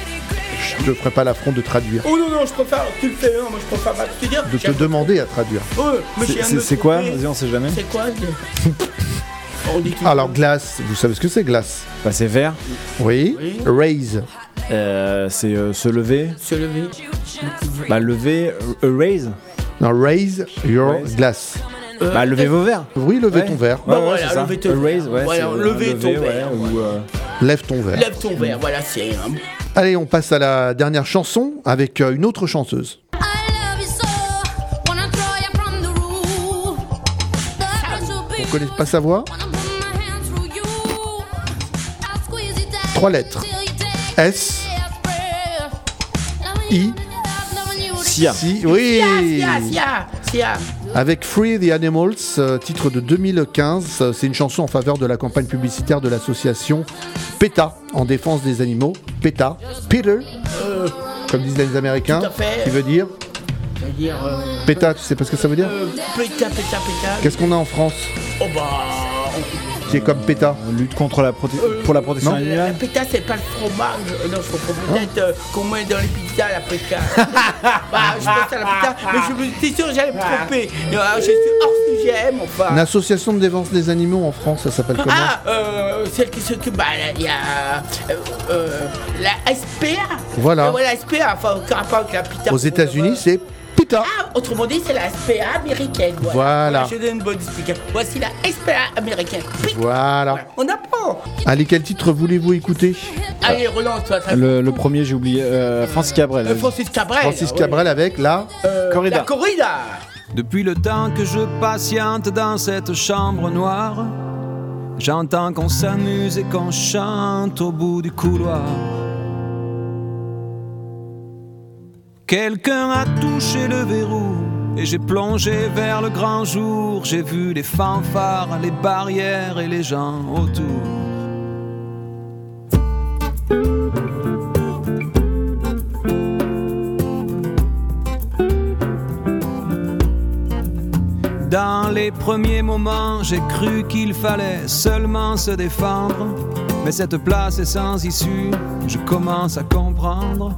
S1: Je ne ferai pas l'affront de traduire,
S2: Oh non, non, je préfère. Tu le fais, hein, moi je préfère pas te dire.
S1: de te demander à traduire.
S2: Oh,
S3: C'est- quoi? Vas-y, on sait jamais.
S2: C'est quoi tout.
S1: Alors, glace, vous savez ce que c'est, glace?
S3: Bah, c'est vert.
S1: Oui.
S2: Oui.
S1: Raise.
S3: Euh, c'est euh, se lever.
S2: Se lever.
S3: Bah, lever. euh, raise.
S1: Non, raise your
S3: Raise.
S1: glass.
S3: Bah, levez vos verres.
S1: Oui, levez
S3: Ouais.
S1: ton verre.
S2: Bah,
S3: ouais,
S2: voilà,
S3: ça.
S2: levez ton
S3: raise, ouais.
S2: Voilà,
S3: euh,
S2: levez ton
S3: lever,
S2: verre,
S3: ouais, ou, euh,
S1: Lève ton verre.
S2: Lève ton verre, voilà, c'est un.
S1: Allez, on passe à la dernière chanson avec euh, une autre chanteuse. Vous connaissez pas sa voix Trois lettres. S I
S3: Sia.
S1: Si, oui.
S2: Sia, Sia, Sia.
S1: Avec Free the Animals, euh, titre de 2015, euh, c'est une chanson en faveur de la campagne publicitaire de l'association PETA en défense des animaux. PETA, Peter,
S2: Euh,
S1: comme disent les Américains, qui veut dire.
S2: Euh,
S1: PETA, tu sais pas ce que ça veut dire
S2: péta, péta, péta.
S1: Qu'est-ce qu'on a en France?
S2: Oh bah.
S1: Qui est comme PETA
S3: Lutte contre la proté- pour la protection
S1: Non.
S2: La, la
S3: animale.
S2: péta, c'est pas le fromage. Euh, Non, je comprends peut-être euh, qu'on met dans les pizzas la péta. bah, je pense à la péta, mais je me suis sûr que j'allais me tromper. Euh, je suis hors sujet, mon
S1: Une
S2: enfin.
S1: association de défense des animaux en France, ça s'appelle comment
S2: Ah, euh, celle qui s'occupe, bah, il y a euh, euh, la SPA.
S1: Voilà.
S2: Euh, voilà, SPA, enfin, rapport avec la pita.
S1: Aux États-Unis, c'est PETA.
S2: Ah, autrement dit, c'est la SPA américaine.
S1: Voilà.
S2: Je donne une bonne explication. Voici la SPA américaine.
S1: Voilà.
S2: on apprend.
S1: Allez, quel titre voulez-vous écouter?
S2: Allez, relance-toi.
S3: Le, le premier, j'ai oublié. euh, Francis Cabrel.
S2: Euh, Francis Cabrel.
S1: Francis
S2: oui.
S1: Cabrel avec la
S2: Euh,
S3: Corrida.
S2: La corrida.
S16: Depuis le temps que je patiente dans cette chambre noire, j'entends qu'on s'amuse et qu'on chante au bout du couloir. Quelqu'un a touché le verrou et j'ai plongé vers le grand jour. J'ai vu les fanfares, les barrières et les gens autour. Dans les premiers moments, j'ai cru qu'il fallait seulement se défendre. Mais cette place est sans issue, je commence à comprendre.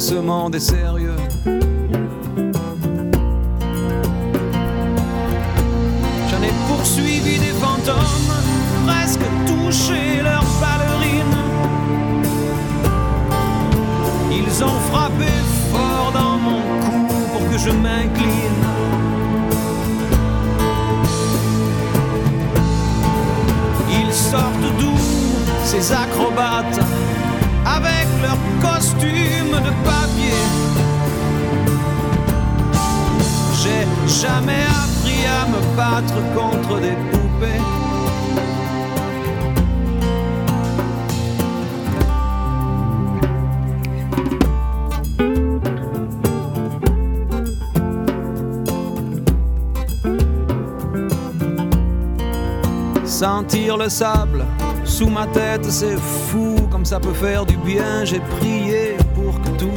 S16: Que ce monde est sérieux J'en ai poursuivi des fantômes, presque touché leurs ballerines. Ils ont frappé fort dans mon cou pour que je m'incline. Ils sortent d'où ces acrobates? Costumes de papier. J'ai jamais appris à me battre contre des poupées. Sentir le sable sous ma tête, c'est fou comme ça peut faire du bien. J'ai prié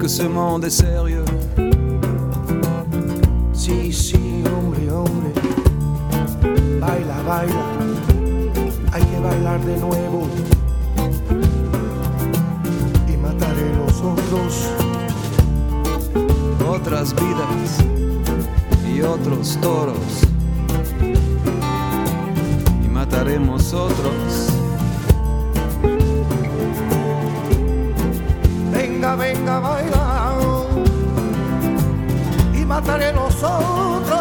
S16: Que ce monde est sérieux
S17: Sí, sí, hombre, hombre. Baila, baila. Hay que bailar de nuevo. Y mataré los otros.
S16: Otras vidas y otros toros. Y mataremos otros.
S17: Venga, venga, baila. Y mataré los otros.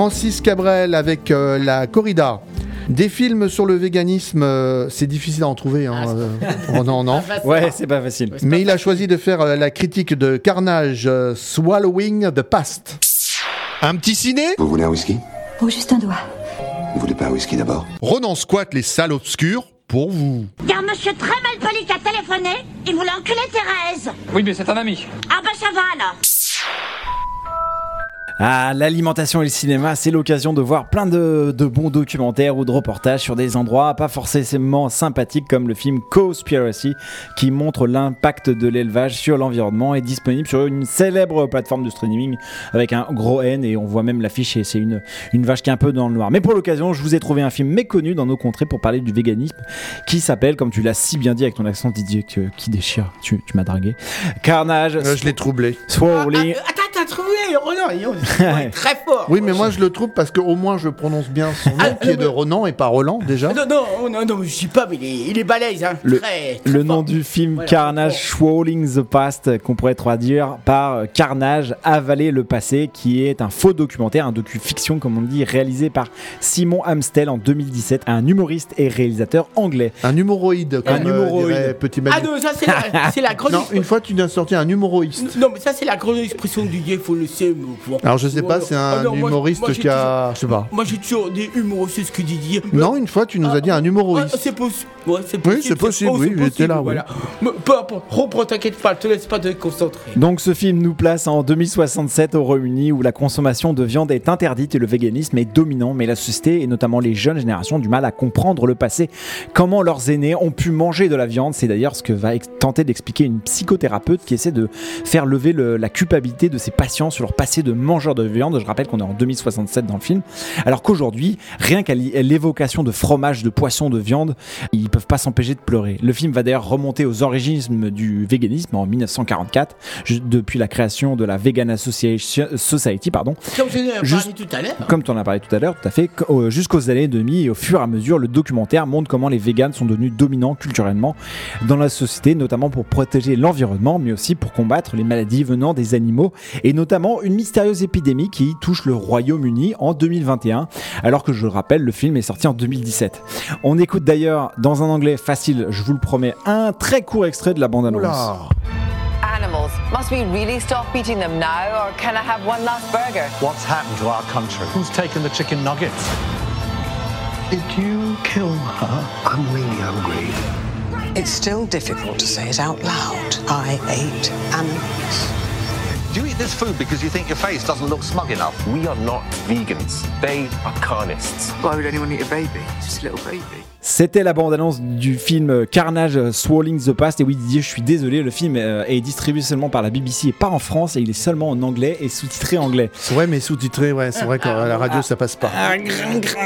S1: Francis Cabrel avec euh, la corrida. Des films sur le véganisme, euh, c'est difficile à en trouver. Hein, euh, oh non, non.
S3: Ouais, c'est pas facile.
S1: Mais il a choisi de faire euh, la critique de Carnage, euh, Swallowing the Past.
S6: Un petit ciné?
S18: Vous voulez un whisky?
S19: Oh, juste un doigt.
S18: Vous voulez pas un whisky d'abord?
S6: Ronan squatte les salles obscures pour vous.
S19: Car monsieur très mal poli qui a téléphoné, il voulait enculer Thérèse.
S8: Oui, mais c'est un ami.
S19: Ah bah ça va alors.
S3: Ah, l'alimentation et le cinéma, c'est l'occasion de voir plein de, de bons documentaires ou de reportages sur des endroits pas forcément sympathiques comme le film Cowspiracy qui montre l'impact de l'élevage sur l'environnement et disponible sur une célèbre plateforme de streaming avec un gros N et on voit même l'affiche et c'est une, une vache qui est un peu dans le noir. Mais pour l'occasion, je vous ai trouvé un film méconnu dans nos contrées pour parler du véganisme qui s'appelle, comme tu l'as si bien dit avec ton accent Didier que- qui déchire, tu, tu m'as dragué, Carnage.
S1: Euh, je l'ai troublé.
S3: Swallowing.
S2: Attends, t'as trouvé Ronan il est très fort.
S1: Oui, mais moi je le trouve parce qu'au moins je prononce bien son nom qui est de Ronan et pas Roland déjà.
S2: Non, non, non, non, je sais pas, mais il est, il est balèze, hein.
S3: Le,
S2: très,
S3: le nom du film Carnage Swallowing the Past, qu'on pourrait traduire par euh, Carnage avaler le passé, qui est un faux documentaire, un docu-fiction comme on dit, réalisé par Simon Amstel en 2017, un humoriste et réalisateur anglais.
S1: Un humoroïde, comme
S3: Un
S1: euh,
S3: humoroïde.
S1: dirait Petit
S2: Ah non, ça c'est la, la grande.
S1: Non, une fois tu nous as sorti un humoroïste.
S2: Non, mais ça c'est la grande expression du Dieu, faut le savoir.
S1: Alors je sais pas, c'est un
S2: Ah moi,
S1: humoriste
S2: moi, j'ai
S1: qui a, je sais pas.
S2: Moi j'ai toujours des humoristes ce que Didier.
S1: Non, une fois tu nous as dit un
S2: Ah,
S1: humoroïste.
S2: c'est possible. Ouais, c'est
S1: Oui,
S2: possible.
S1: c'est possible,
S2: oh,
S1: oui,
S2: c'est
S1: j'étais là, oui.
S2: Voilà. Mais peu importe, reprends, t'inquiète pas, te laisse pas te concentrer.
S3: Donc ce film nous place en 2067 au Royaume-Uni où la consommation de viande est interdite et le véganisme est dominant, mais la société et notamment les jeunes générations ont du mal à comprendre le passé. Comment leurs aînés ont pu manger de la viande, c'est d'ailleurs ce que va ex- tenter d'expliquer une psychothérapeute qui essaie de faire lever le- la culpabilité de ses patients sur leur passé de mangeurs de viande. Je rappelle qu'on est en 2067 dans le film, alors qu'aujourd'hui, rien qu'à l'évocation de fromage, de poisson, de viande, ils peuvent pas s'empêcher de pleurer. Le film va d'ailleurs remonter aux origines du véganisme en 1944, ju- depuis la création de la Vegan Association Society, pardon.
S2: Comme je l'ai
S3: Juste-
S2: parlé tout à l'heure.
S3: Comme tu en as parlé tout à l'heure, tout à fait, qu- jusqu'aux années 2000 et au fur et à mesure, le documentaire montre comment les véganes sont devenus dominants culturellement dans la société, notamment pour protéger l'environnement, mais aussi pour combattre les maladies venant des animaux, et notamment une mystérieuse épidémie qui touche le Royaume-Uni en 2021, alors que je le rappelle, le film est sorti en 2017. On écoute d'ailleurs dans un anglais facile, je vous le promets, un très court extrait de la bande-annonce.
S20: Animals. Must we really stop eating them now, or can I have one last burger?
S21: What's happened to our country? Who's taken the chicken nuggets?
S22: Did you kill her? I'm really hungry.
S23: It's still difficult to say it out loud. I ate animals.
S21: Do you eat this food because you think your face doesn't look smug enough?
S24: We are not vegans. They are carnists.
S22: Why would anyone eat a baby? Just a little baby.
S3: C'était la bande-annonce du film Carnage Swallowing the Past. Et oui, Didier, je suis désolé, le film euh, est distribué seulement par la BBC et pas en France. Et il est seulement en anglais et sous-titré anglais.
S1: Ouais, mais sous-titré, ouais, c'est vrai qu'à la radio ça passe pas.
S3: Ah,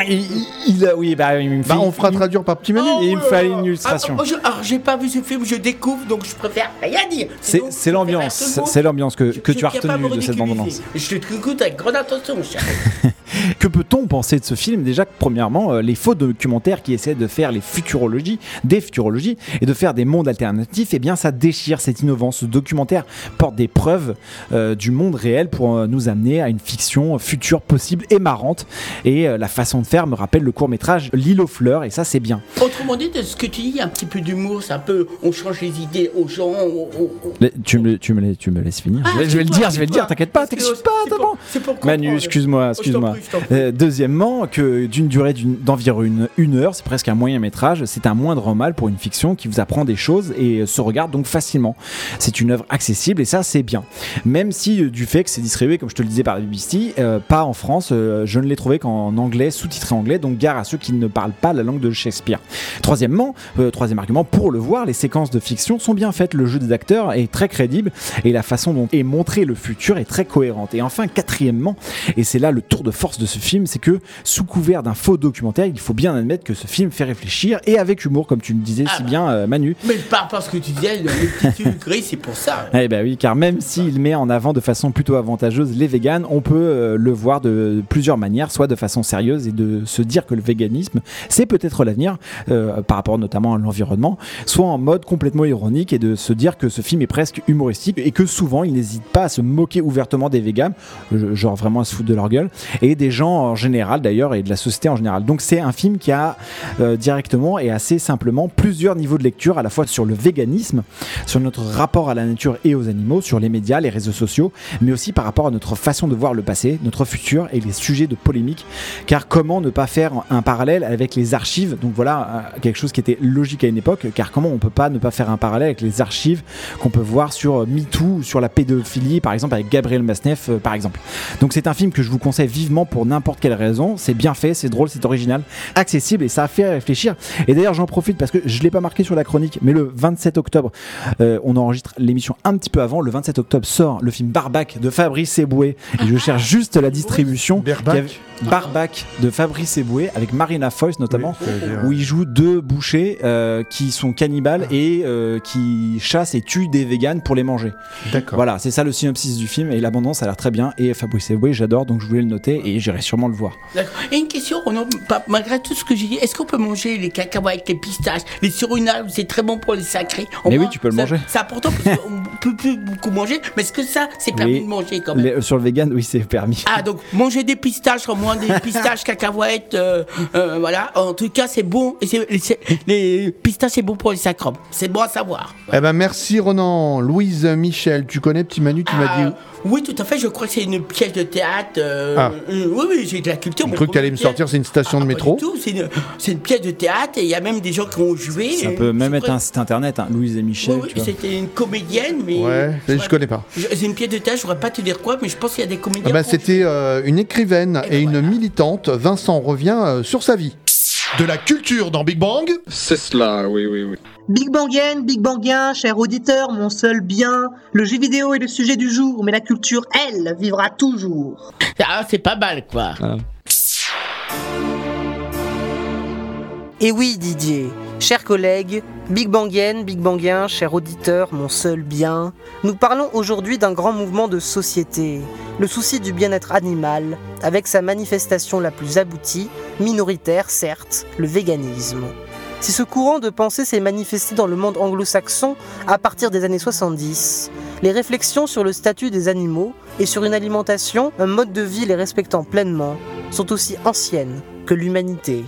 S3: il, il a, oui, bah, il me
S1: Bah,
S3: fait-
S1: on fera traduire par petit menu.
S3: Il me fallait une illustration.
S2: Ah, oh, alors j'ai pas vu ce film, je découvre, donc je préfère rien dire.
S3: C'est l'ambiance, c'est l'ambiance que, que
S2: Je
S3: tu as retenue de cette bande-annonce.
S2: Je te écoute avec grande attention, cher.
S3: Que peut-on penser de ce film Déjà, que, premièrement, euh, les faux documentaires qui essaient de faire les futurologies, des futurologies, et de faire des mondes alternatifs, eh bien, ça déchire, c'est innovant. Ce documentaire porte des preuves euh, du monde réel pour euh, nous amener à une fiction future possible et marrante. Et euh, la façon de faire me rappelle le court-métrage L'île aux fleurs, et ça, c'est bien.
S2: Autrement dit, de ce que tu dis, un petit peu d'humour, c'est un peu, on change les idées aux gens. on- on- on-
S3: Mais Tu me, tu me, la- tu me laisses finir.
S2: Ah,
S3: je vais, je vais le dire, je vais le dire, t'inquiète pas, t'excuse
S2: c'est
S3: pas,
S2: pour-
S3: c'est bon. Manu, excuse-moi,
S2: Oh,
S3: excuse-moi. Euh, deuxièmement, que d'une durée d'environ une, une heure, c'est presque un moyen métrage, c'est un moindre mal pour une fiction qui vous apprend des choses et euh, se regarde donc facilement. C'est une œuvre accessible et ça, c'est bien. Même si euh, du fait que c'est distribué, comme je te le disais, par la BBC, euh, pas en France, je ne l'ai trouvé qu'en anglais, sous-titré anglais, donc gare à ceux qui ne parlent pas la langue de Shakespeare. Troisièmement, troisième argument, pour le voir, les séquences de fiction sont bien faites, le jeu des acteurs est très crédible et la façon dont est montré le futur est très cohérente. Et enfin, quatrièmement, et c'est là le tour de force de ce film, c'est que sous couvert d'un faux documentaire, il faut bien admettre que ce film fait réfléchir et avec humour, comme tu le disais si bien, euh, Manu.
S2: Mais par rapport à ce que tu disais, le gris, c'est pour ça.
S3: Eh ben oui, car même s'il met en avant de façon plutôt avantageuse les véganes, on peut euh, le voir de plusieurs manières, soit de façon sérieuse et de se dire que le véganisme, c'est peut-être l'avenir, euh, par rapport notamment à l'environnement, soit en mode complètement ironique et de se dire que ce film est presque humoristique et que souvent il n'hésite pas à se moquer ouvertement des véganes, euh, genre vraiment à se foutre de leur gueule, des gens en général d'ailleurs et de la société en général. Donc c'est un film qui a euh, directement et assez simplement plusieurs niveaux de lecture, à la fois sur le véganisme, sur notre rapport à la nature et aux animaux, sur les médias, les réseaux sociaux, mais aussi par rapport à notre façon de voir le passé, notre futur et les sujets de polémique. Car comment ne pas faire un parallèle avec les archives? Donc voilà euh, quelque chose qui était logique à une époque, car comment on peut pas ne pas faire un parallèle avec les archives qu'on peut voir sur euh, MeToo, sur la pédophilie, par exemple avec Gabriel Masneff, par exemple? Donc c'est un film que je vous conseille vivement pour n'importe quelle raison. C'est bien fait, c'est drôle, c'est original, accessible et ça a fait réfléchir. Et d'ailleurs j'en profite parce que je l'ai pas marqué sur la chronique, mais le 27 octobre, euh, on enregistre l'émission un petit peu avant. Le 27 octobre sort le film Barbac de Fabrice Eboué. Et je cherche juste la distribution. Barbac de Fabrice Eboué avec Marina Foïs notamment, où il joue deux bouchers euh, qui sont cannibales et euh, qui chassent et tuent des véganes pour les manger.
S1: D'accord.
S3: Voilà, c'est ça le synopsis du film et l'abondance a l'air très bien. Et Fabrice Eboué, j'adore donc je voulais le noter et j'irai sûrement le voir.
S2: Et une question, pas- malgré tout ce que j'ai dit, est-ce qu'on peut manger les cacahuètes, les pistaches, les sur une arbre, c'est très bon pour les sacrés? Au
S3: Mais oui,
S2: moins,
S3: tu peux le
S2: ça-
S3: manger.
S2: C'est important parce qu'on peut plus beaucoup manger, mais est-ce que ça, c'est permis
S3: Oui.
S2: de manger quand même
S3: Les- euh, sur le vegan, oui, c'est permis.
S2: Ah, donc manger des pistaches, au moins des pistaches, cacahuètes, euh, euh, voilà. En tout cas, c'est bon. Et c'est- c'est- les pistaches, c'est bon pour les sacrums. C'est bon à savoir.
S1: Eh ben merci Ronan. Louise Michel, tu connais Petit Manu, tu m'as
S2: Ah,
S1: dit.
S2: Oui, tout à fait. Je crois que c'est une pièce de théâtre. euh,
S1: Ah.
S2: euh, oui, oui, j'ai de la culture. Mon
S1: cru que t'allais me
S2: premier
S1: sortir, c'est une station de
S2: Pas
S1: métro.
S2: du tout, c'est une, c'est une pièce de théâtre et il y a même des gens qui ont joué.
S3: Ça peut même
S2: je
S3: être un site internet, hein, Louise et Michel.
S2: Oui, oui,
S3: tu
S2: c'était une comédienne, mais.
S1: Ouais, je connais pas.
S2: Je- C'est une pièce de théâtre, je pourrais pas te dire quoi, mais je pense qu'il y a des comédiens.
S1: Ah ben,
S2: ont
S1: C'était euh, une écrivaine et une militante. Vincent revient euh, sur sa vie. De la culture dans Big Bang
S25: C'est cela, oui, oui, oui.
S26: Big Bangien, Big Bangien, cher auditeur, mon seul bien. Le jeu vidéo est le sujet du jour, mais la culture, elle, vivra toujours.
S2: Ah, c'est pas mal, quoi.
S27: Et oui, Didier, chers collègues, Big Bangien, Big Bangien, cher auditeur, mon seul bien, nous parlons aujourd'hui d'un grand mouvement de société, le souci du bien-être animal, avec sa manifestation la plus aboutie, minoritaire certes, le véganisme. Si ce courant de pensée s'est manifesté dans le monde anglo-saxon à partir des années 70, les réflexions sur le statut des animaux et sur une alimentation, un mode de vie les respectant pleinement, sont aussi anciennes que l'humanité.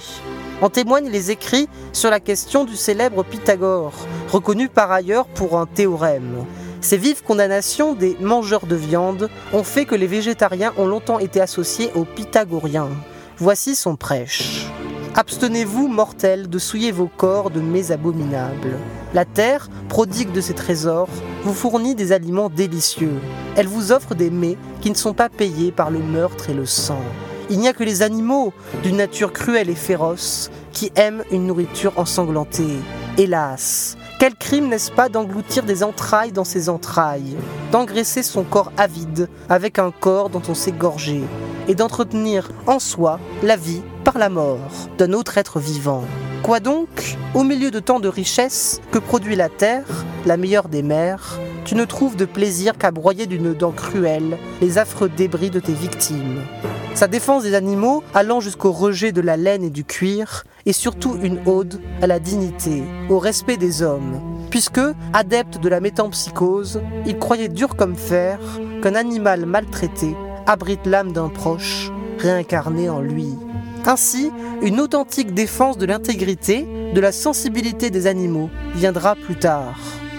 S27: En témoignent les écrits sur la question du célèbre Pythagore, reconnu par ailleurs pour un théorème. Ces vives condamnations des mangeurs de viande ont fait que les végétariens ont longtemps été associés aux pythagoriens. Voici son prêche. Abstenez-vous, mortels, de souiller vos corps de mets abominables. La terre, prodigue de ses trésors, vous fournit des aliments délicieux. Elle vous offre des mets qui ne sont pas payés par le meurtre et le sang. Il n'y a que les animaux, d'une nature cruelle et féroce, qui aiment une nourriture ensanglantée. Hélas, quel crime n'est-ce pas d'engloutir des entrailles dans ses entrailles, d'engraisser son corps avide avec un corps dont on s'est gorgé, et d'entretenir en soi la vie par la mort d'un autre être vivant. Quoi donc Au milieu de tant de richesses que produit la terre, la meilleure des mers, tu ne trouves de plaisir qu'à broyer d'une dent cruelle les affreux débris de tes victimes. Sa défense des animaux, allant jusqu'au rejet de la laine et du cuir, est surtout une ode à la dignité, au respect des hommes, puisque, adepte de la métempsychose, il croyait dur comme fer qu'un animal maltraité abrite l'âme d'un proche, réincarné en lui. Ainsi, une authentique défense de l'intégrité, de la sensibilité des animaux viendra plus tard.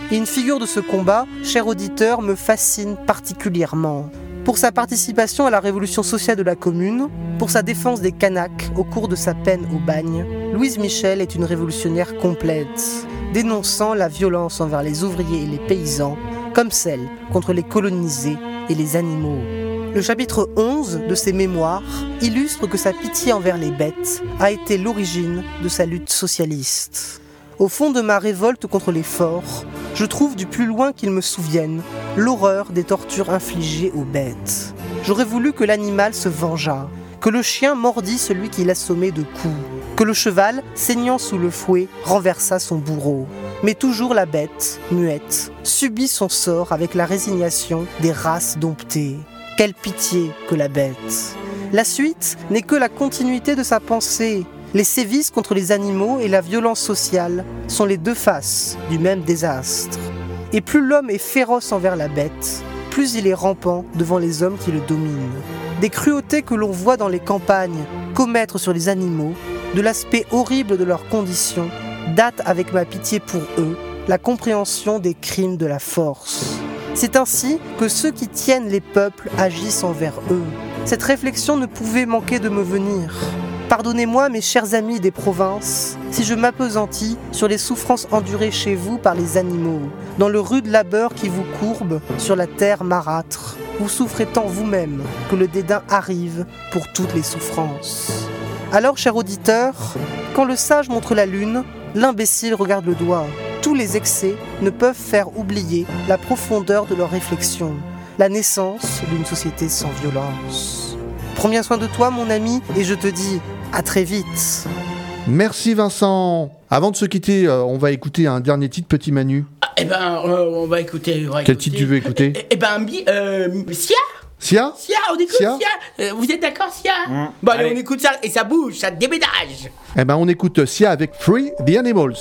S27: Et une figure de ce combat, cher auditeur, me fascine particulièrement. Pour sa participation à la révolution sociale de la commune, pour sa défense des Kanaks au cours de sa peine au bagne, Louise Michel est une révolutionnaire complète, dénonçant la violence envers les ouvriers et les paysans, comme celle contre les colonisés et les animaux. Le chapitre 11 de ses mémoires illustre que sa pitié envers les bêtes a été l'origine de sa lutte socialiste. Au fond de ma révolte contre les forts, je trouve du plus loin qu'il me souvienne l'horreur des tortures infligées aux bêtes. J'aurais voulu que l'animal se vengeât, que le chien mordît celui qui l'assommait de coups, que le cheval, saignant sous le fouet, renversât son bourreau. Mais toujours la bête, muette, subit son sort avec la résignation des races domptées. Quelle pitié que la bête. La suite n'est que la continuité de sa pensée. Les sévices contre les animaux et la violence sociale sont les deux faces du même désastre. Et plus l'homme est féroce envers la bête, plus il est rampant devant les hommes qui le dominent. des cruautés que l'on voit dans les campagnes commettre sur les animaux, de l'aspect horrible de leurs conditions, date avec ma pitié pour eux la compréhension des crimes de la force. C'est ainsi que ceux qui tiennent les peuples agissent envers eux. Cette réflexion ne pouvait manquer de me venir. Pardonnez-moi, mes chers amis des provinces, si je m'apesantis sur les souffrances endurées chez vous par les animaux, dans le rude labeur qui vous courbe sur la terre marâtre. Vous souffrez tant vous-même que le dédain arrive pour toutes les souffrances. Alors, cher auditeur, quand le sage montre la lune, l'imbécile regarde le doigt. Tous les excès ne peuvent faire oublier la profondeur de leur réflexion, la naissance d'une société sans violence. Prends bien soin de toi, mon ami, et je te dis à très vite.
S1: Merci Vincent. Avant de se quitter, euh, on va écouter un dernier titre, Petit Manu.
S2: Ah, eh ben, euh, on va écouter. on va
S1: Quel
S2: écouter.
S1: titre tu veux écouter
S2: Eh, eh ben, Bi- euh, Sia
S1: Sia
S2: Sia, on écoute
S1: Sia
S2: Sia, Euh, Vous êtes d'accord, Sia Bon, allez, on écoute ça et ça bouge, ça déménage.
S1: Eh ben, on écoute Sia avec Free the Animals.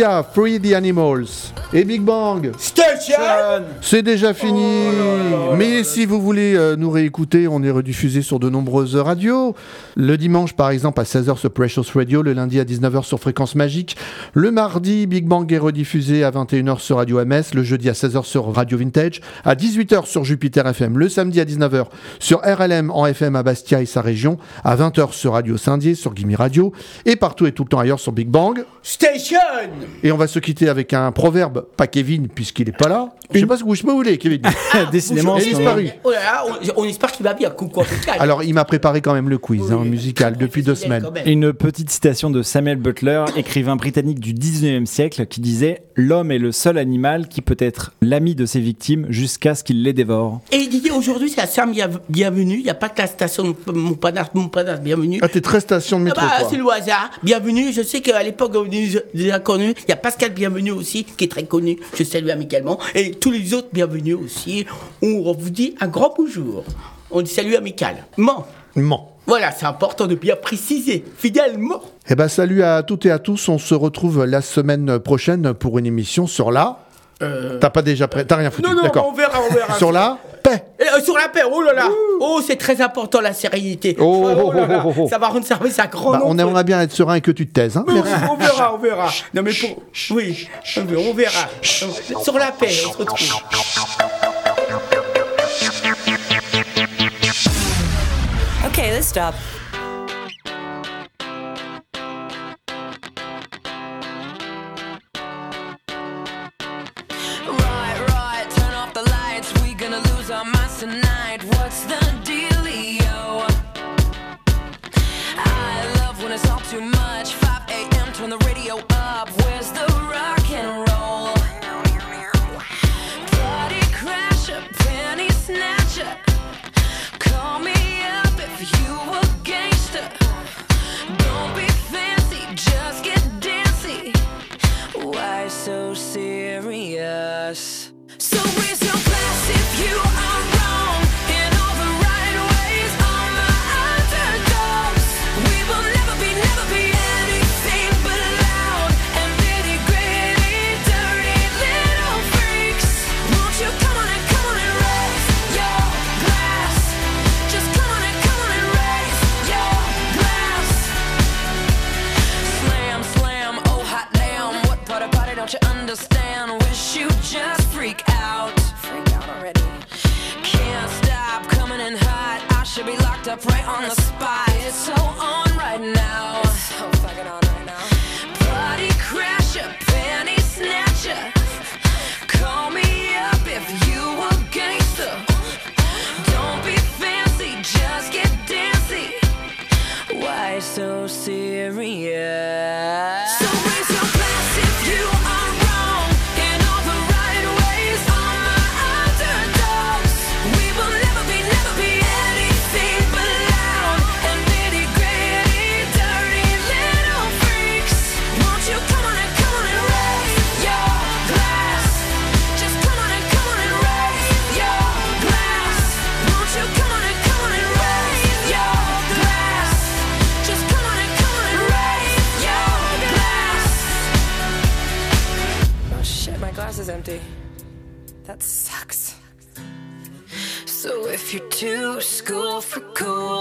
S1: Sia, Free the Animals et Big Bang.
S2: Station
S1: C'est déjà fini. Mais si vous voulez euh, nous réécouter, on est rediffusé sur de nombreuses radios. Le dimanche, par exemple, à 16h sur Precious Radio. Le lundi à 19h sur Fréquence Magique. Le mardi, Big Bang est rediffusé à 21h sur Radio MS. Le jeudi à 16h sur Radio Vintage. À 18h sur Jupiter FM. Le samedi à 19h sur RLM en FM à Bastia et sa région. À 20h sur Radio Saint-Dié, sur Gimme Radio. Et partout et tout le temps ailleurs sur Big Bang.
S2: Station
S1: Et on va se quitter avec un proverbe, pas Kevin, puisqu'il est pas là. Je sais pas ce que vous je peux vous voulez, Kevin.
S3: Décidément,
S1: il est disparu.
S2: Oh là là, on, on espère qu'il va bien.
S1: Alors, il m'a préparé quand même le quiz hein, musical depuis deux semaines.
S3: Une petite citation de Samuel Butler, écrivain britannique du 19e siècle, qui disait L'homme est le seul animal qui peut être l'ami de ses victimes jusqu'à ce qu'il les dévore.
S2: Et Didier, aujourd'hui, c'est la Saint-Bienvenue. Il n'y a pas que la station de Montparnasse, Montparnasse Bienvenue.
S1: Ah, t'es très station de métro,
S2: Ah bah,
S1: quoi.
S2: c'est le hasard. Bienvenue. Je sais qu'à l'époque, on est déjà connu. Il y a Pascal Bienvenue aussi, qui est très connu. Je salue amicalement. Et tous les autres bienvenus aussi. On vous dit un grand bonjour. On dit salut amical. Ment.
S1: Ment.
S2: Voilà, c'est important de bien préciser. Fidèlement.
S1: Eh ben, salut à toutes et à tous. On se retrouve la semaine prochaine pour une émission sur la. T'as pas déjà prêt T'as rien foutu
S2: Euh. Non, non,
S1: D'accord.
S2: on verra, on verra.
S1: Sur la paix.
S2: Euh, sur la paix, oh là là Oh, c'est très important la sérénité.
S1: Oh, oh,
S2: là,
S1: oh, oh, oh.
S2: Ça va rendre service à grand
S1: Bah,
S2: nombre.
S1: on aimerait bien être serein et que tu te taises. Hein
S2: on verra, on verra. Non mais pour... Oui, on verra. Sur la paix, on se retrouve.
S28: Okay, let's stop.
S29: So serious? to school for cool.